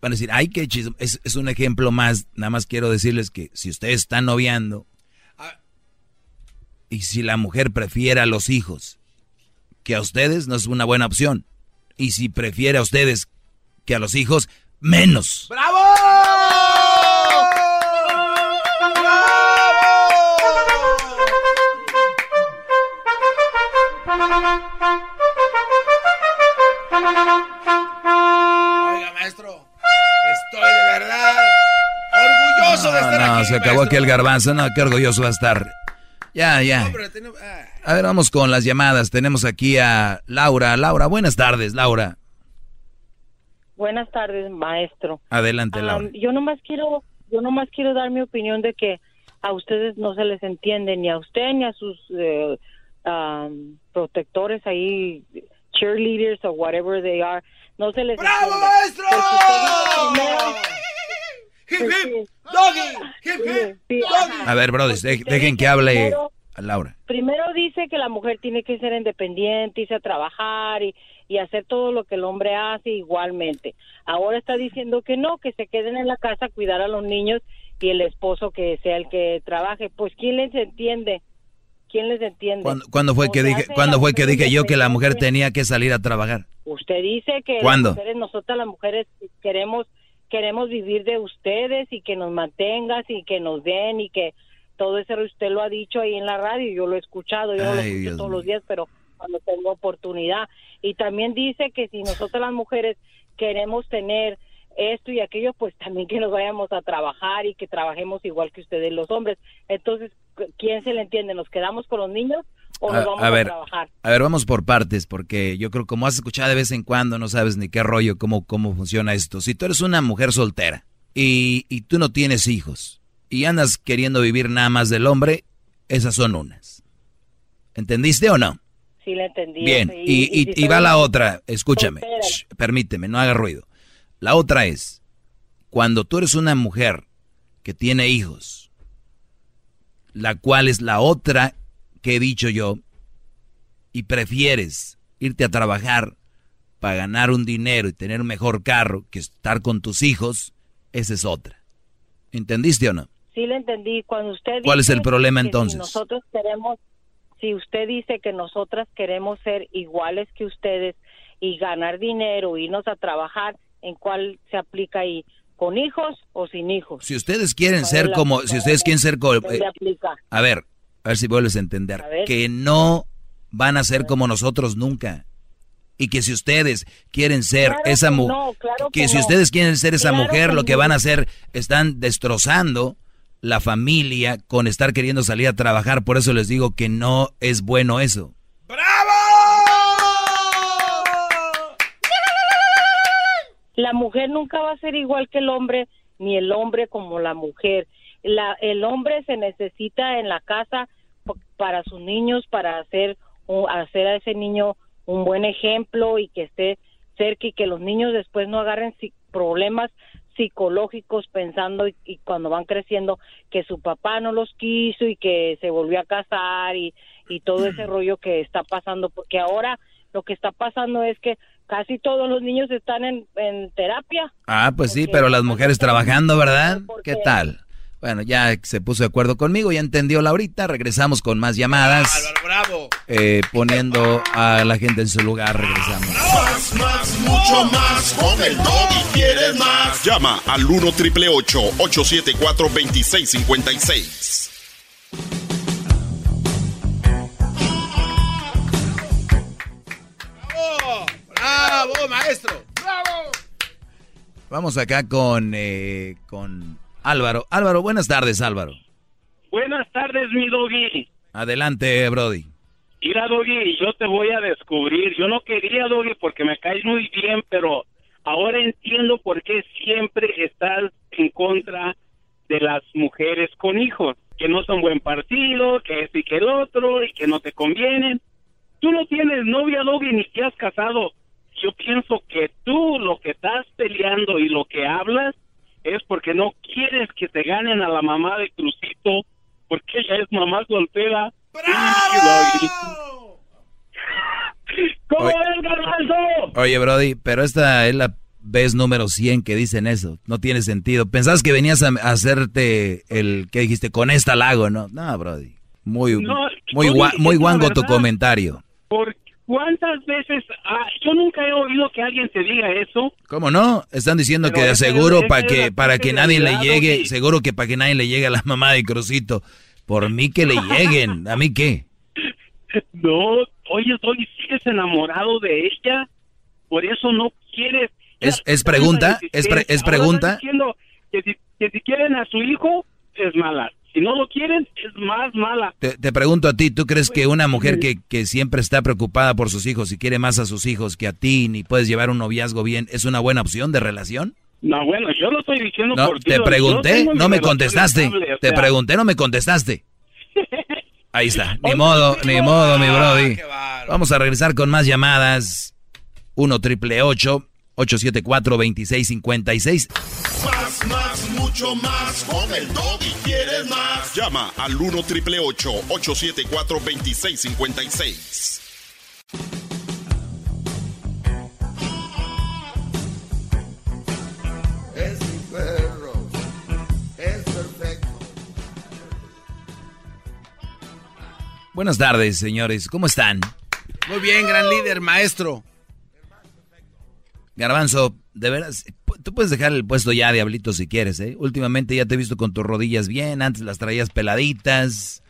Van a decir, ay, qué chismo. Es, es, un ejemplo más. Nada más quiero decirles que si ustedes están noviando y si la mujer prefiere a los hijos que a ustedes, no es una buena opción. Y si prefiere a ustedes que a los hijos, menos. ¡Bravo! Oiga, maestro, estoy de verdad orgulloso de estar no, aquí. se acabó maestro. aquí el garbanzo. No, qué orgulloso va a estar. Ya, ya. A ver, vamos con las llamadas. Tenemos aquí a Laura. Laura, buenas tardes, Laura. Buenas tardes, maestro. Adelante, Laura. yo nomás quiero, yo nomás quiero dar mi opinión de que a ustedes no se les entiende ni a usted ni a sus eh, um, protectores ahí, cheerleaders o whatever they are, no se les ¡Bravo, entiende. maestro! Porque usted ¡Hip, hip! ¡Doggy! ¡Hip, hip! ¡Doggy! A ver, brothers, de- dejen que hable a Laura. Primero dice que la mujer tiene que ser independiente, irse a trabajar y, y hacer todo lo que el hombre hace igualmente. Ahora está diciendo que no, que se queden en la casa a cuidar a los niños y el esposo que sea el que trabaje. Pues ¿quién les entiende? ¿Quién les entiende? ¿Cuándo, cuándo fue O que dije, ¿cuándo fue que dije yo que la mujer tenía que salir a trabajar? Usted dice que ¿Cuándo? las mujeres, nosotras las mujeres queremos queremos vivir de ustedes y que nos mantengas y que nos den y que todo eso usted lo ha dicho ahí en la radio, yo lo he escuchado, yo no lo escucho Dios todos mío. los días, pero cuando tengo oportunidad. Y también dice que si nosotras las mujeres queremos tener esto y aquello, pues también que nos vayamos a trabajar y que trabajemos igual que ustedes los hombres. Entonces, ¿quién se le entiende? ¿Nos quedamos con los niños o nos A- vamos a a, ver, trabajar? A ver, vamos por partes, porque yo creo como has escuchado de vez en cuando, no sabes ni qué rollo, cómo, cómo funciona esto. Si tú eres una mujer soltera y, y tú no tienes hijos y andas queriendo vivir nada más del hombre, esas son unas. ¿Entendiste o no? Sí, le entendí. Bien, y, y- si y va la otra, escúchame, shh, permíteme, no haga ruido. La otra es, cuando tú eres una mujer que tiene hijos, la cual es la otra que he dicho yo, y prefieres irte a trabajar para ganar un dinero y tener un mejor carro que estar con tus hijos, esa es otra. ¿Entendiste o no? Sí, le entendí. Cuando usted ¿Cuál es el problema entonces? Si nosotros queremos, si usted dice que nosotras queremos ser iguales que ustedes y ganar dinero, irnos a trabajar, ¿en cuál se aplica ahí? ¿Con hijos o sin hijos? Si ustedes quieren ¿Cuál ser como, si ustedes quieren ser como, ¿Dónde aplica? A ver, a ver si vuelves a entender. A. Que no van a ser como nosotros nunca. Y que si ustedes quieren ser Claro esa mujer, no, claro que que si no. ustedes quieren ser esa Claro mujer, que lo que no. van a hacer, están destrozando la familia con estar queriendo salir a trabajar. Por eso les digo que no es bueno eso. La mujer nunca va a ser igual que el hombre, ni el hombre como la mujer. La, el hombre se necesita en la casa para sus niños, para hacer, hacer a ese niño un buen ejemplo y que esté cerca y que los niños después no agarren problemas psicológicos pensando y, y cuando van creciendo que su papá no los quiso y que se volvió a casar y, y todo ese rollo que está pasando porque ahora lo que está pasando es que casi todos los niños están en, en terapia Ah, pues sí, pero las mujeres trabajando, ¿verdad? ¿Qué tal? Bueno, ya se puso de acuerdo conmigo, ya entendió Laurita. Regresamos con más llamadas. ¡Bravo! eh, poniendo a la gente en su lugar. Regresamos. Más, más, mucho más. Con el y quieres más. Llama al 1 triple 874 2656. ¡Bravo, maestro! ¡Bravo! Vamos acá con, eh, con Álvaro. Álvaro, buenas tardes, Álvaro. Buenas tardes, mi doggy. Adelante, Brody. Mira, Doggy, yo te voy a descubrir. Yo no quería, Doggy, porque me caes muy bien, pero ahora entiendo por qué siempre estás en contra de las mujeres con hijos, que no son buen partido, que este y que el otro, y que no te convienen. Tú no tienes novia, Doggy, ni te has casado. Yo pienso que tú lo que estás peleando y lo que hablas es porque no quieres que te ganen a la mamá de Crucito, porque ella es mamá soltera. ¡Bravo! ¿Cómo Oye. es, garbanzo? Oye, Brody, pero esta es la vez número 100 que dicen eso. No tiene sentido. Pensabas que venías a, a hacerte el que dijiste con esta lago, ¿no? No, Brody. Muy, No, muy, oye, gua- muy guango tu comentario. ¿Por cuántas veces? ah, yo nunca he oído que alguien te diga eso. ¿Cómo no? Están diciendo Pero que seguro para que para que nadie le llegue, Doggy. seguro que para que nadie le llegue a la mamá de Crucito. Por mí que le lleguen, ¿a mí qué? No, oye, Doggy, sigues enamorado de ella. Por eso no quieres. Es, es pregunta, es, pre- es pregunta. diciendo que si, que si quieren a su hijo, es mala. Si no lo quieren, es más mala. Te, te pregunto a ti, ¿tú crees que una mujer que, que siempre está preocupada por sus hijos y quiere más a sus hijos que a ti, ni puedes llevar un noviazgo bien, es una buena opción de relación? No, bueno, yo lo estoy diciendo No, por ti. te pregunté, no me contestaste. estable, o Te sea, pregunté, no me contestaste. Ahí está, ni modo, ni modo, mi brody. Vamos a regresar con más llamadas. 1 triple 874 2656 Más, más, mucho más. Con el Doggy quieres más. Llama al 1 triple 874 2656. Es mi perro. Es perfecto. Buenas tardes, señores. ¿Cómo están? Muy bien, gran líder, maestro. Garbanzo, de veras, tú puedes dejar el puesto ya, diablito, si quieres, ¿eh? Últimamente ya te he visto con tus rodillas bien, antes las traías peladitas,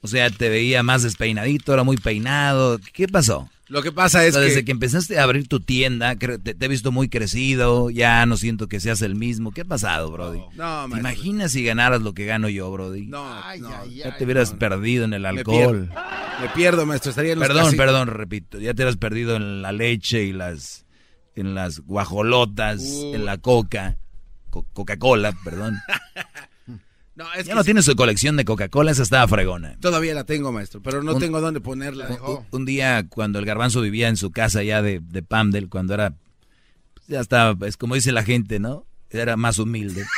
o sea, te veía más despeinadito, ahora muy peinado. ¿Qué pasó? Lo que pasa es O sea, Desde que... que empezaste a abrir tu tienda, te, te he visto muy crecido, ya no siento que seas el mismo. ¿Qué ha pasado, Brody? No, ¿Te maestro. imaginas si ganaras lo que gano yo, Brody? No, no. ya te hubieras perdido en el Me alcohol. pierdo, me pierdo, maestro. Estaría en los Perdón, perdón, repito. Ya te hubieras perdido en la leche y las en las guajolotas, Uh. en la coca, Co- Coca-Cola, perdón. No, es ya que no sí, tiene su colección de Coca-Cola, esa estaba fregona. Todavía la tengo, maestro, pero no Un- tengo dónde ponerla. Un, un día cuando el garbanzo vivía en su casa ya de, de Pamdel, cuando era, pues, ya estaba, es como dice la gente, ¿no? Era más humilde.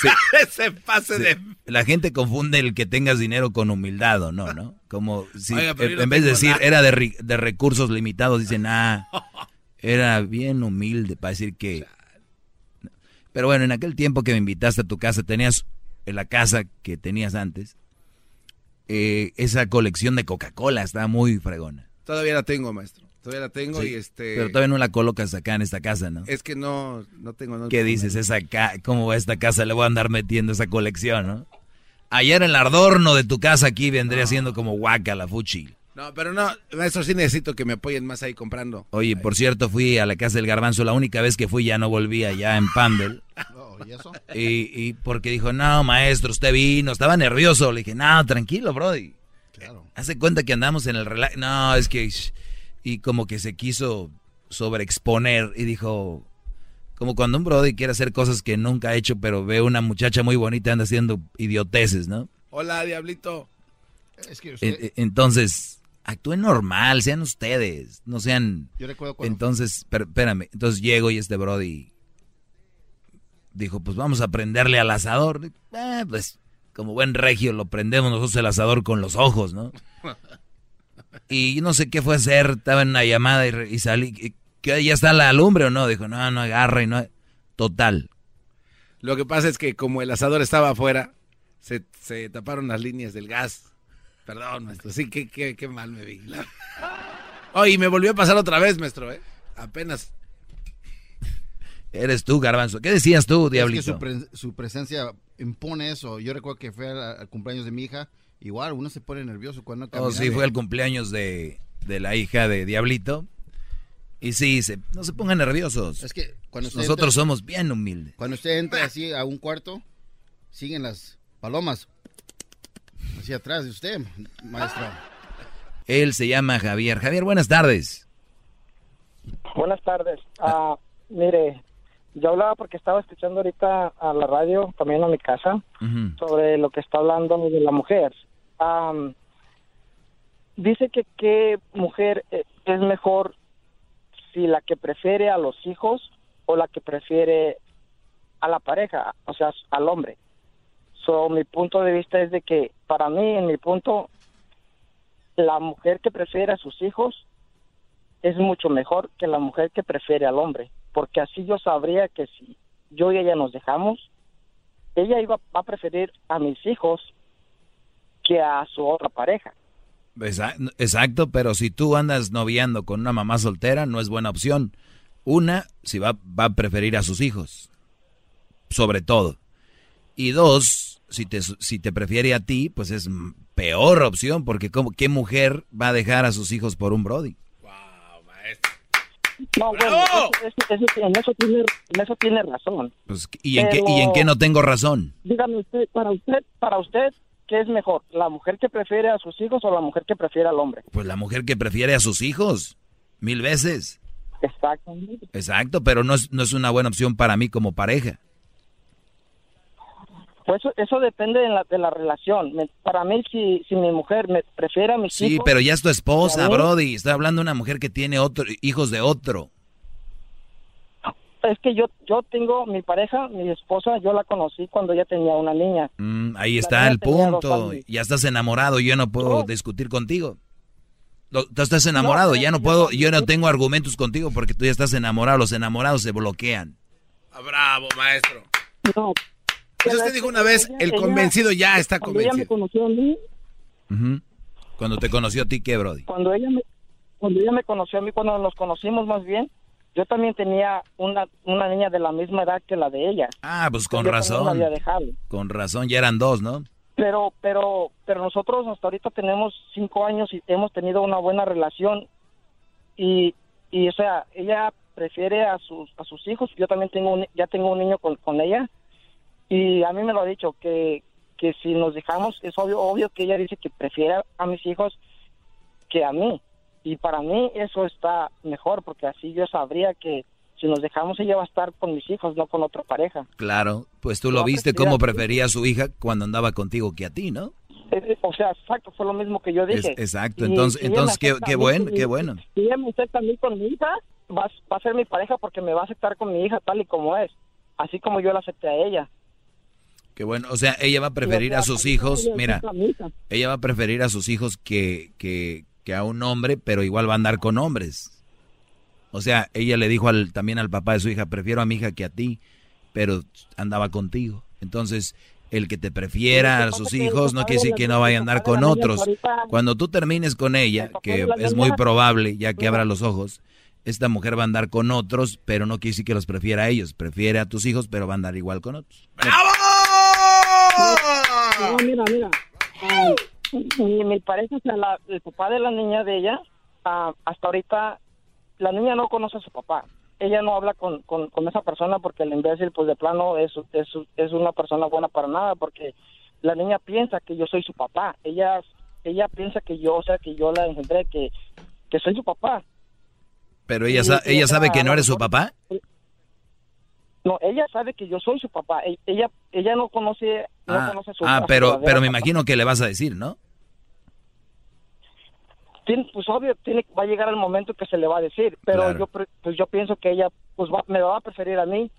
Sí. Ese pase Sí. de... La gente confunde el que tengas dinero con humildad o no, ¿no? Como si Oiga, en, no vez de decir nada. era de, de recursos limitados, dicen, ah, era bien humilde para decir que... Pero bueno, en aquel tiempo que me invitaste a tu casa, tenías en la casa que tenías antes, eh, esa colección de Coca-Cola estaba muy fregona. Todavía la tengo, maestro. Todavía la tengo Sí, y este... Pero todavía no la colocas acá en esta casa, ¿no? Es que no, no tengo dónde ¿Qué dices? Esa ca- ¿Cómo va esta casa? Le voy a andar metiendo esa colección, ¿no? Ayer el adorno de tu casa aquí vendría siendo como guaca la fuchi. No, pero no, maestro, sí necesito que me apoyen más ahí comprando. Oye, por cierto, fui a la casa del garbanzo. La única vez que fui ya no volví allá en Pandel. ¿Y eso? Y, y porque dijo, no, maestro, usted vino. Estaba nervioso. Le dije, no, tranquilo, Brody. Claro. Hace cuenta que andamos en el relax. No, es que... Y como que se quiso sobreexponer y dijo... Como cuando un Brody quiere hacer cosas que nunca ha hecho, pero ve una muchacha muy bonita y anda haciendo idioteces, ¿no? Hola, diablito. Es que E- usted... e- Entonces, actúen normal, sean ustedes, no sean... Yo recuerdo cuando- Entonces, espérame, entonces llego y este Brody dijo, pues vamos a prenderle al asador. Eh, pues, como buen regio, lo prendemos nosotros el asador con los ojos, ¿no? Y no sé qué fue hacer, estaba en una llamada y, salí, ¿qué, ¿ya está la lumbre o no? Dijo, no, no agarra y no... Total. Lo que pasa es que como el asador estaba afuera, se, se taparon las líneas del gas. Perdón, maestro. Sí, qué, qué, qué mal me vi. La- Oh, y me volvió a pasar otra vez, maestro, ¿eh? Apenas. Eres tú, garbanzo. ¿Qué decías tú, Es que diablito? su, pre- su presencia impone eso. Yo recuerdo que fue al, al cumpleaños de mi hija. Igual, uno se pone nervioso cuando Oh, camina sí, de- fue el cumpleaños de, de la hija de Diablito. Y sí, se- no se pongan nerviosos. Es que cuando usted Nosotros entra- somos bien humildes. Cuando usted entra así a un cuarto, siguen las palomas. Así atrás de usted, maestra. Él se llama Javier. Javier, buenas tardes. Buenas tardes. Ah, mire, yo hablaba porque estaba escuchando ahorita a la radio, también a mi casa, sobre lo que está hablando de la mujer. dice que qué mujer eh, es mejor si la que prefiere a los hijos o la que prefiere a la pareja, o sea, al hombre. So, mi punto de vista es de que para mí, en mi punto, la mujer que prefiere a sus hijos es mucho mejor que la mujer que prefiere al hombre, porque así yo sabría que si yo y ella nos dejamos, ella iba a preferir a mis hijos que a su otra pareja. Exacto, pero si tú andas noviando con una mamá soltera, no es buena opción. Una, si va, va a preferir a sus hijos, sobre todo. Y dos, si te, si te prefiere a ti, pues es peor opción, porque ¿qué mujer va a dejar a sus hijos por un Brody? No, bueno, en, eso tiene, en eso tiene razón. Pues, ¿y, en qué, ¿Y en qué no tengo razón? Dígame usted, para usted, para usted, ¿qué es mejor? ¿La mujer que prefiere a sus hijos o la mujer que prefiere al hombre? Pues la mujer que prefiere a sus hijos, mil veces. Exactamente. Exacto, pero no es, no es una buena opción para mí como pareja. Pues eso, depende de la, de la relación. para mí, si, si mi mujer me prefiere a mis hijos... Sí, pero ya es tu esposa, Brody. Estoy hablando de una mujer que tiene otro, hijos de otro. Es que yo, yo tengo mi pareja, mi esposa, yo la conocí cuando ya tenía una niña. Mm, ahí está el punto. Ya estás enamorado, yo no puedo discutir contigo. Tú estás enamorado, ya no puedo, yo no tengo argumentos contigo porque tú ya estás enamorado. Los enamorados se bloquean. Ah, bravo, maestro. No, pues usted dijo una vez, el convencido ya está convencido. Cuando ella me conoció a mí. Cuando te conoció a ti, ¿qué, Brody? Cuando ella, me, cuando ella me conoció a mí, cuando nos conocimos más bien, yo también tenía una, una niña de la misma edad que la de ella. Ah, pues con razón. Con razón, ya eran dos, ¿no? Pero, pero, pero nosotros hasta ahorita tenemos cinco años y hemos tenido una buena relación. Y, y o sea, ella prefiere a sus, a sus hijos. Yo también tengo un, ya tengo un niño con, con ella y a mí me lo ha dicho, que, que si nos dejamos, es obvio, obvio que ella dice que prefiere a mis hijos que a mí. Y para mí eso está mejor, porque así yo sabría que si nos dejamos ella va a estar con mis hijos, no con otra pareja. Claro, pues tú lo viste cómo prefería a su hija cuando andaba contigo que a ti, ¿no? Eh, eh, o sea, exacto, fue lo mismo que yo dije. exacto, entonces, entonces qué, qué, bueno, qué bueno. Si ella me acepta a mí con mi hija, va, va a ser mi pareja porque me va a aceptar con mi hija tal y como es, así como yo la acepté a ella. Qué bueno, o sea, ella va a preferir a sus hijos, mira, ella va a preferir a sus hijos que, que, que, a un hombre, pero igual va a andar con hombres. O sea, ella le dijo al, también al papá de su hija, prefiero a mi hija que a ti, pero andaba contigo. Entonces, el que te prefiera a sus hijos no quiere decir que no vaya a andar con otros. Cuando tú termines con ella, que es muy probable, ya que abra los ojos, esta mujer va a andar con otros, pero no quiere decir que los prefiera a ellos. Prefiere a tus hijos, pero va a andar igual con otros. ¡Bravo! No, mira, mira. mi pareja, o sea, el papá de la niña de ella, ah, hasta ahorita, la niña no conoce a su papá. Ella no habla con, con, esa persona porque el imbécil, pues de plano, es, es, es una persona buena para nada, porque la niña piensa que yo soy su papá. Ella ella piensa que yo, o sea, que yo la engendré, que, que soy su papá. Pero ella, ella sabe que no eres su papá. No, ella sabe que yo soy su papá. E, ella ella no conoce, no ah, conoce a su Ah, pero, pero me imagino que le vas a decir, ¿no? pues obvio, tiene, va a llegar el momento que se le va a decir, pero yo pues yo pienso que ella pues me va a preferir a mí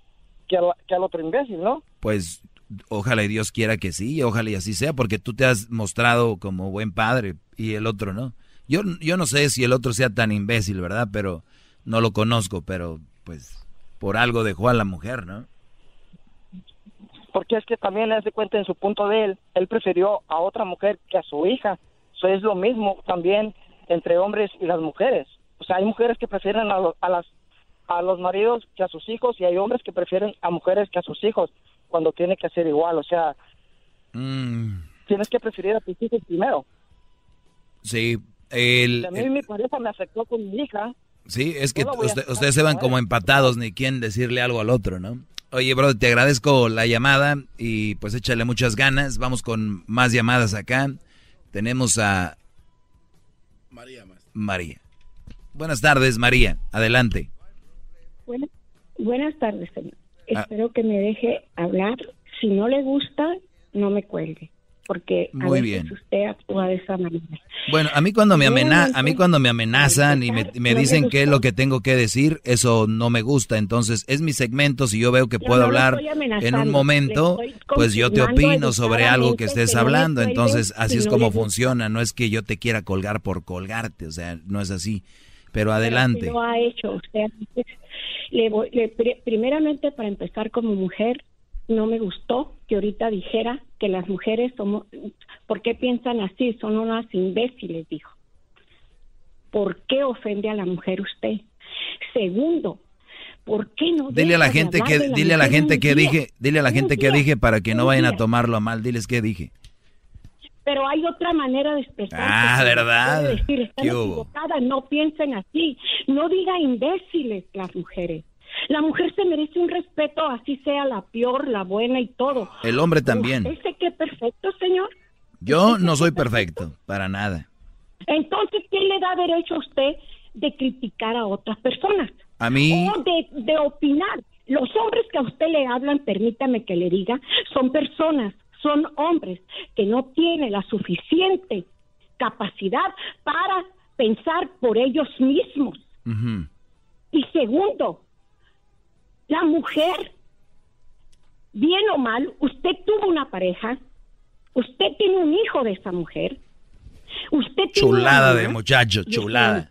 que, que al otro imbécil, ¿no? Pues ojalá y Dios quiera que sí, ojalá y así sea, porque tú te has mostrado como buen padre y el otro no. Yo, yo no sé si el otro sea tan imbécil, ¿verdad? Pero no lo conozco, pero pues por algo dejó a la mujer, ¿no? Porque es que también le hace cuenta en su punto de él, él prefirió a otra mujer que a su hija. Eso es lo mismo también entre hombres y las mujeres. O sea, hay mujeres que prefieren a, a las a los maridos que a sus hijos y hay hombres que prefieren a mujeres que a sus hijos cuando tiene que ser igual. O sea, mm. tienes que preferir a tus hijos primero. Sí, el, a mí mi pareja me afectó con mi hija Sí, es que ustedes se van como empatados, ni quién decirle algo al otro, ¿no? Oye, bro, te agradezco la llamada y pues échale muchas ganas. Vamos con más llamadas acá. Tenemos a María, María. Buenas tardes, María. Adelante. buenas tardes, señor. Ah. Espero que me deje hablar. Si no le gusta, no me cuelgue porque a Muy veces bien. usted actúa de esa manera. Bueno, a mí cuando me amena a mí cuando me amenazan y me, dicen qué es lo que tengo que decir, eso no me gusta. Entonces, es mi segmento, si yo veo que puedo hablar en un momento, pues yo te opino sobre algo que estés hablando. Entonces, así es como funciona, no es que yo te quiera colgar por colgarte, o sea, no es así. Pero adelante. lo ha hecho usted. Le primeramente, para empezar como mujer, no me gustó que ahorita dijera que las mujeres somos, ¿por qué piensan así? Son unas imbéciles, dijo. ¿Por qué ofende a la mujer usted? Segundo, ¿por qué no? Dile a la gente que, dile a la gente que dije, dile a la gente que dije para que no vayan a tomarlo a mal, diles qué dije. Pero hay otra manera de expresar. Ah, ¿verdad? Decir, están equivocadas, no piensen así. No diga imbéciles las mujeres. La mujer se merece un respeto, así sea la peor, la buena y todo. El hombre también. ¿Ese qué perfecto, señor? Yo no soy perfecto, para nada. Entonces, ¿quién le da derecho a usted de criticar a otras personas? A mí. O de, de opinar. Los hombres que a usted le hablan, permítame que le diga, son personas, son hombres que no tienen la suficiente capacidad para pensar por ellos mismos. Y segundo, la mujer, bien o mal, usted tuvo una pareja, usted tiene un hijo de esa mujer, usted tiene chulada de muchacho, chulada.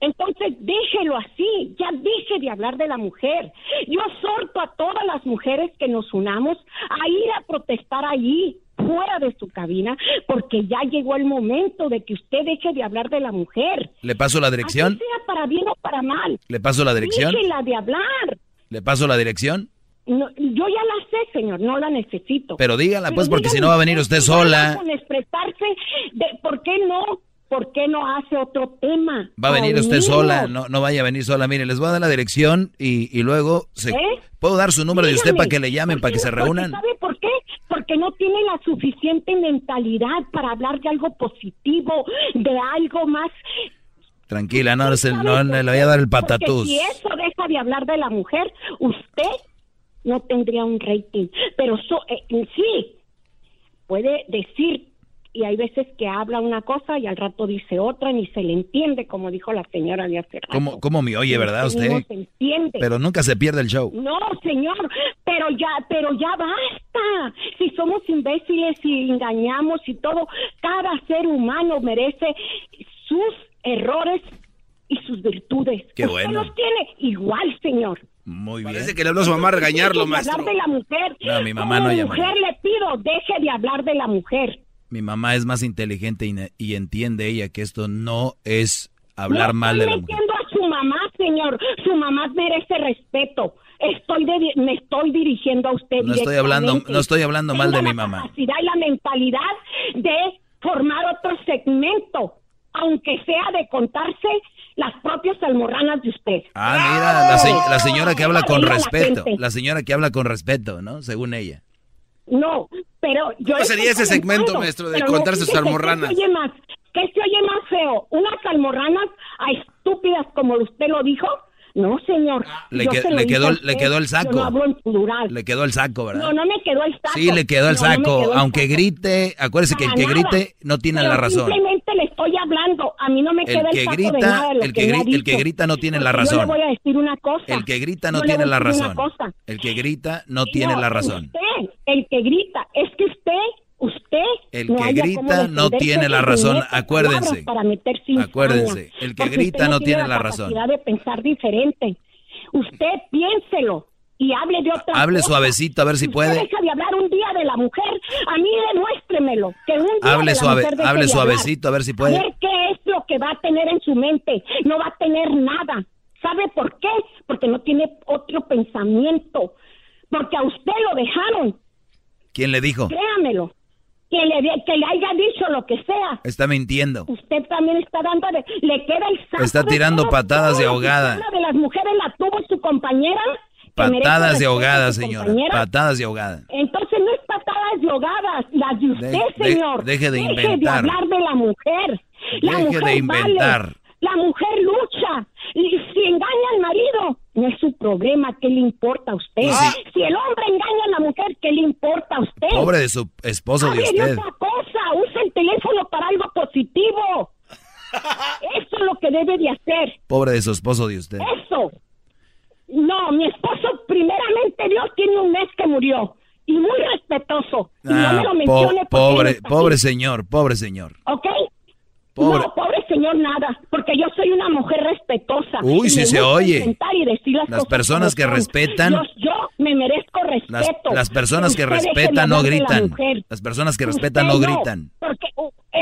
Entonces déjelo así, ya deje de hablar de la mujer. Yo exhorto a todas las mujeres que nos unamos a ir a protestar allí, fuera de su cabina, porque ya llegó el momento de que usted deje de hablar de la mujer. ¿Le paso la dirección? sea para bien o para mal. ¿Le paso la dirección? Déjela de hablar. ¿Le paso la dirección? No, yo ya la sé, señor, no la necesito. Pero dígala, pues, porque si no va a venir usted sola. Con expresarse de por qué no, por qué no hace otro tema. Va a venir usted sola, no, no vaya a venir sola. Mire, les voy a dar la dirección y, y luego se, ¿Eh? puedo dar su número de usted para que le llamen, para que se reúnan. ¿Sabe por qué? Porque no tiene la suficiente mentalidad para hablar de algo positivo, de algo más Tranquila, no, no, le voy a dar el patatús. si eso deja de hablar de la mujer, usted no tendría un rating. Pero so, eh, sí, puede decir, y hay veces que habla una cosa y al rato dice otra, ni se le entiende, como dijo la señora de hace rato. ¿Cómo, me oye, verdad, usted? No se entiende. Pero nunca se pierde el show. No, señor, pero ya, pero ya basta. Si somos imbéciles y engañamos y todo, cada ser humano merece sus errores y sus virtudes. Qué bueno. los tiene igual, señor. Muy bien. Parece que le habló a su mamá a regañarlo, maestro. hablar de la mujer. No, mi mamá no llama. mujer le pido, deje de hablar de la mujer. Mi mamá es más inteligente y, entiende ella que esto no es hablar mal de la mujer. entiendo a su mamá, señor. Su mamá merece respeto. Estoy me estoy dirigiendo a usted. No estoy hablando, no estoy hablando mal de mi mamá. La capacidad y la mentalidad de formar otro segmento aunque sea de contarse las propias almorranas de usted. Ah, mira, la, señora que habla con respeto, la, señora que habla con respeto, ¿no? Según ella. No, pero yo... ¿Cómo sería ese segmento, maestro, de contarse sus almorranas? ¿Qué se oye más? ¿Qué se oye más feo? ¿Unas almorranas a estúpidas como usted lo dijo? No, señor. Le, le quedó, le quedó el saco. no hablo en plural. Le quedó el saco, ¿verdad? No, no me quedó el saco. Sí, le quedó el saco. Aunque grite, acuérdese que el que grite no tiene la razón. Simplemente le estoy hablando. A mí no me queda el, saco grita, de nada el que, grita, el que grita no tiene la razón. Yo le voy a decir una cosa. El que grita no tiene la razón. El que grita no tiene la razón. Usted, el que grita, es que usted el que grita no tiene la razón acuérdense acuérdense el que grita no tiene la razón de pensar diferente usted piénselo y hable de otra Hable suavecito a ver si puede. Deja de hablar un día de la mujer, a mí demuéstremelo. Que un día hable suave, hable suavecito a ver si puede. A ver qué es lo que va a tener en su mente. No va a tener nada. ¿Sabe por qué? Porque no tiene otro pensamiento. Porque a usted lo dejaron. ¿Quién le dijo? Créamelo que le, que le haya dicho lo que sea. Está mintiendo. Usted también está dando, le queda el saco Está tirando patadas de ahogada. Una de las mujeres la tuvo su compañera. Patadas de ahogada, señora. Patadas de ahogada. Entonces no es patadas de ahogadas, las de usted, señor. deje de inventar. Deje de hablar de la mujer. La Deje mujer de inventar. vale. La mujer lucha. Y si engaña al marido, no es su problema. ¿Qué le importa a usted? Si el hombre engaña a la mujer, ¿qué le importa a usted? Pobre de su esposo de usted. otra cosa. Usa el teléfono para algo positivo. Eso es lo que debe de hacer. Pobre de su esposo de usted. Eso. No, mi esposo, primeramente Dios, tiene un mes que murió. Y muy respetuoso. Y no Ah, me lo po- mencione porque pobre, pobre aquí, señor, pobre señor. ¿Ok? Pobre. No, pobre señor, nada. Porque yo soy una mujer respetuosa. Uy, me se oye. y decir las Las personas que respetan- Yo, yo me merezco respeto. las personas que respetan no gritan. Las personas que respetan no no, gritan. Porque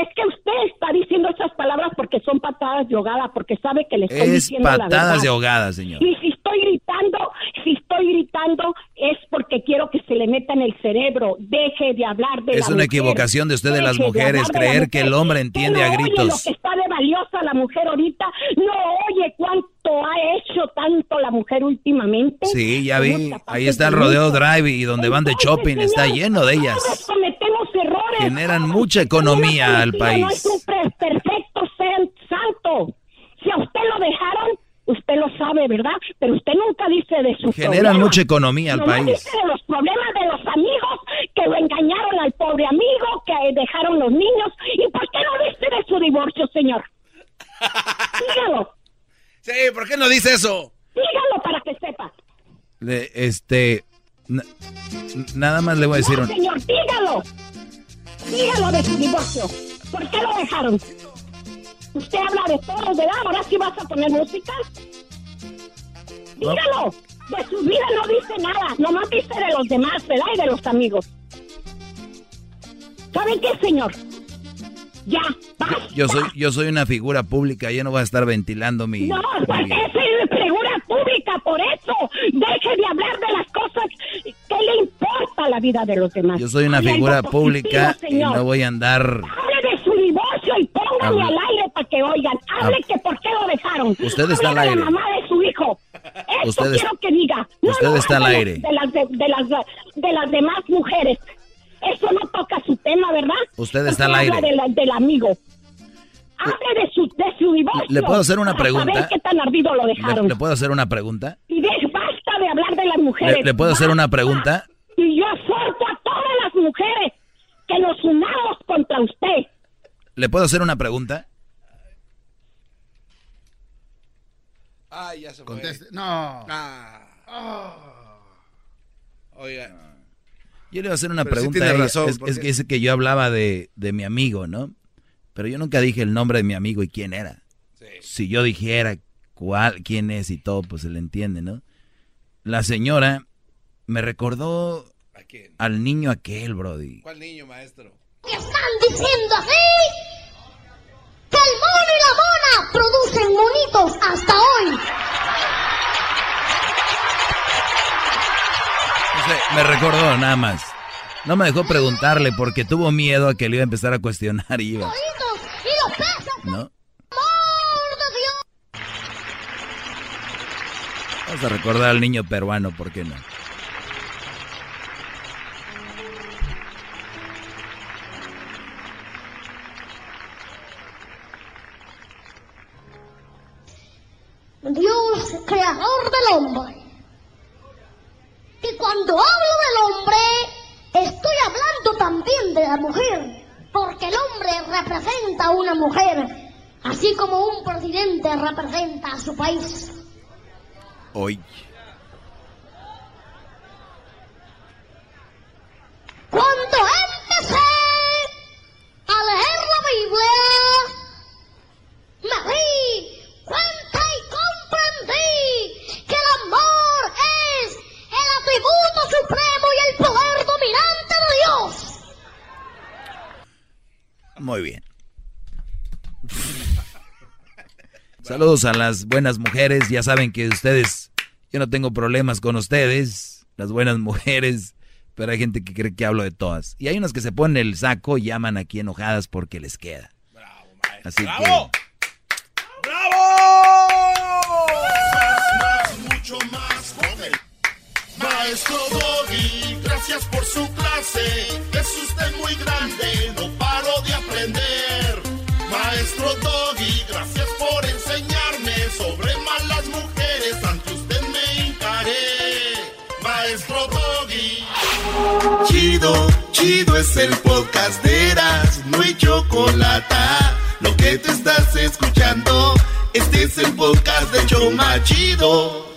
es que usted está diciendo esas palabras porque son patadas de ahogada, porque sabe que le estoy Es diciendo la patadas de ahogada, señor. Y si estoy gritando, si estoy gritando es porque quiero que se le meta en el cerebro. Deje de hablar de Es la una mujer. equivocación de usted de las mujeres, la creer que el hombre entiende a no Oye gritos. lo que está de valiosa la mujer ahorita. No oye cuánto ha hecho tanto la mujer últimamente. Sí, ya vi. Ahí está el de rodeo drive y donde van de shopping está lleno de ellas. cometemos errores. Generan mucha economía al Policía No es país. un perfecto ser santo. Si a usted lo dejaron, usted lo sabe, ¿verdad? Pero usted nunca dice de su Generan mucha economía al Nomás país. dice de los problemas de los amigos que lo engañaron al pobre amigo, que dejaron los niños. ¿Y por qué no dice de su divorcio, señor? Dígalo, Sí, ¿por qué no dice eso? dígalo para que sepa. Le- este. na- nada más le voy a decir. No, señor, dígalo. Dígalo de su divorcio. ¿Por qué lo dejaron? Usted habla de todos, ¿verdad? Ahora sí vas a poner música. Dígalo. De su vida no dice nada. Nomás dice de los demás, ¿verdad? Y de los amigos. ¿Saben qué, señor? Ya, basta. Yo soy, yo soy una figura pública, yo no voy a estar ventilando mi. No, mi vida. es figura pública, por eso. Deje de hablar de las cosas que le importa la vida de los demás. Yo soy una Hable figura positivo, pública y señor. no voy a andar. Hable de su divorcio y póngale Hable- al aire para que oigan. Hable Hable- que por qué lo dejaron. Usted está al aire. la mamá de su hijo. Eso Usted es- quiero que diga. No, Usted no, está al aire. De las, de, de las demás mujeres. Eso no toca su tema, ¿verdad? Usted está al habla aire. de la- del amigo. Hable de su, de su divorcio. ¿Le puedo hacer una para pregunta? saber qué tan ardido lo ¿Le, dejaron. le puedo hacer una pregunta? Y de, basta de hablar de las mujeres. ¿Le, le puedo hacer una pregunta? Y yo exhorto a todas las mujeres que nos unamos contra usted. ¿Le puedo hacer una pregunta? Ay, ya se fue. Conteste. No. Ah. Oiga. Yo le voy a hacer una Pero sí pregunta. tiene a ella. razón, es, porque- es que dice que yo hablaba de, de mi amigo, ¿no? Pero yo nunca dije el nombre de mi amigo y quién era. Si yo dijera cuál, quién es y todo, pues se le entiende, ¿no? La señora me recordó al niño aquel, Brody. ¿Cuál niño, maestro? Están diciendo así que el mono y la mona producen monitos hasta hoy. No sé, me recordó nada más. No me dejó preguntarle porque tuvo miedo a que le iba a empezar a cuestionar y iba, ¿no? Vamos a recordar al niño peruano, ¿por qué no? Dios, creador del hombre. Y cuando hablo del hombre, estoy hablando también de la mujer, porque el hombre representa a una mujer, así como un presidente representa a su país. Hoy. Cuando empecé a leer la Biblia, me di cuenta y comprendí que el amor es el atributo supremo y el poder dominante de Dios. Muy bien. Saludos a las buenas mujeres. Ya saben que ustedes, yo no tengo problemas con ustedes, las buenas mujeres, pero hay gente que cree que hablo de todas. Y hay unas que se ponen el saco y llaman aquí enojadas porque les queda. Así ¡Bravo! que Más, mucho más. Maestro Doggy, gracias por su clase. Es usted muy grande, no paro de aprender. Maestro Doggy. sobre malas mujeres, ante usted me hincaré. Maestro Doggy. Chido, chido es el podcast de Eras, no hay chocolate. Lo que te estás escuchando, este es el podcast de Choma Chido.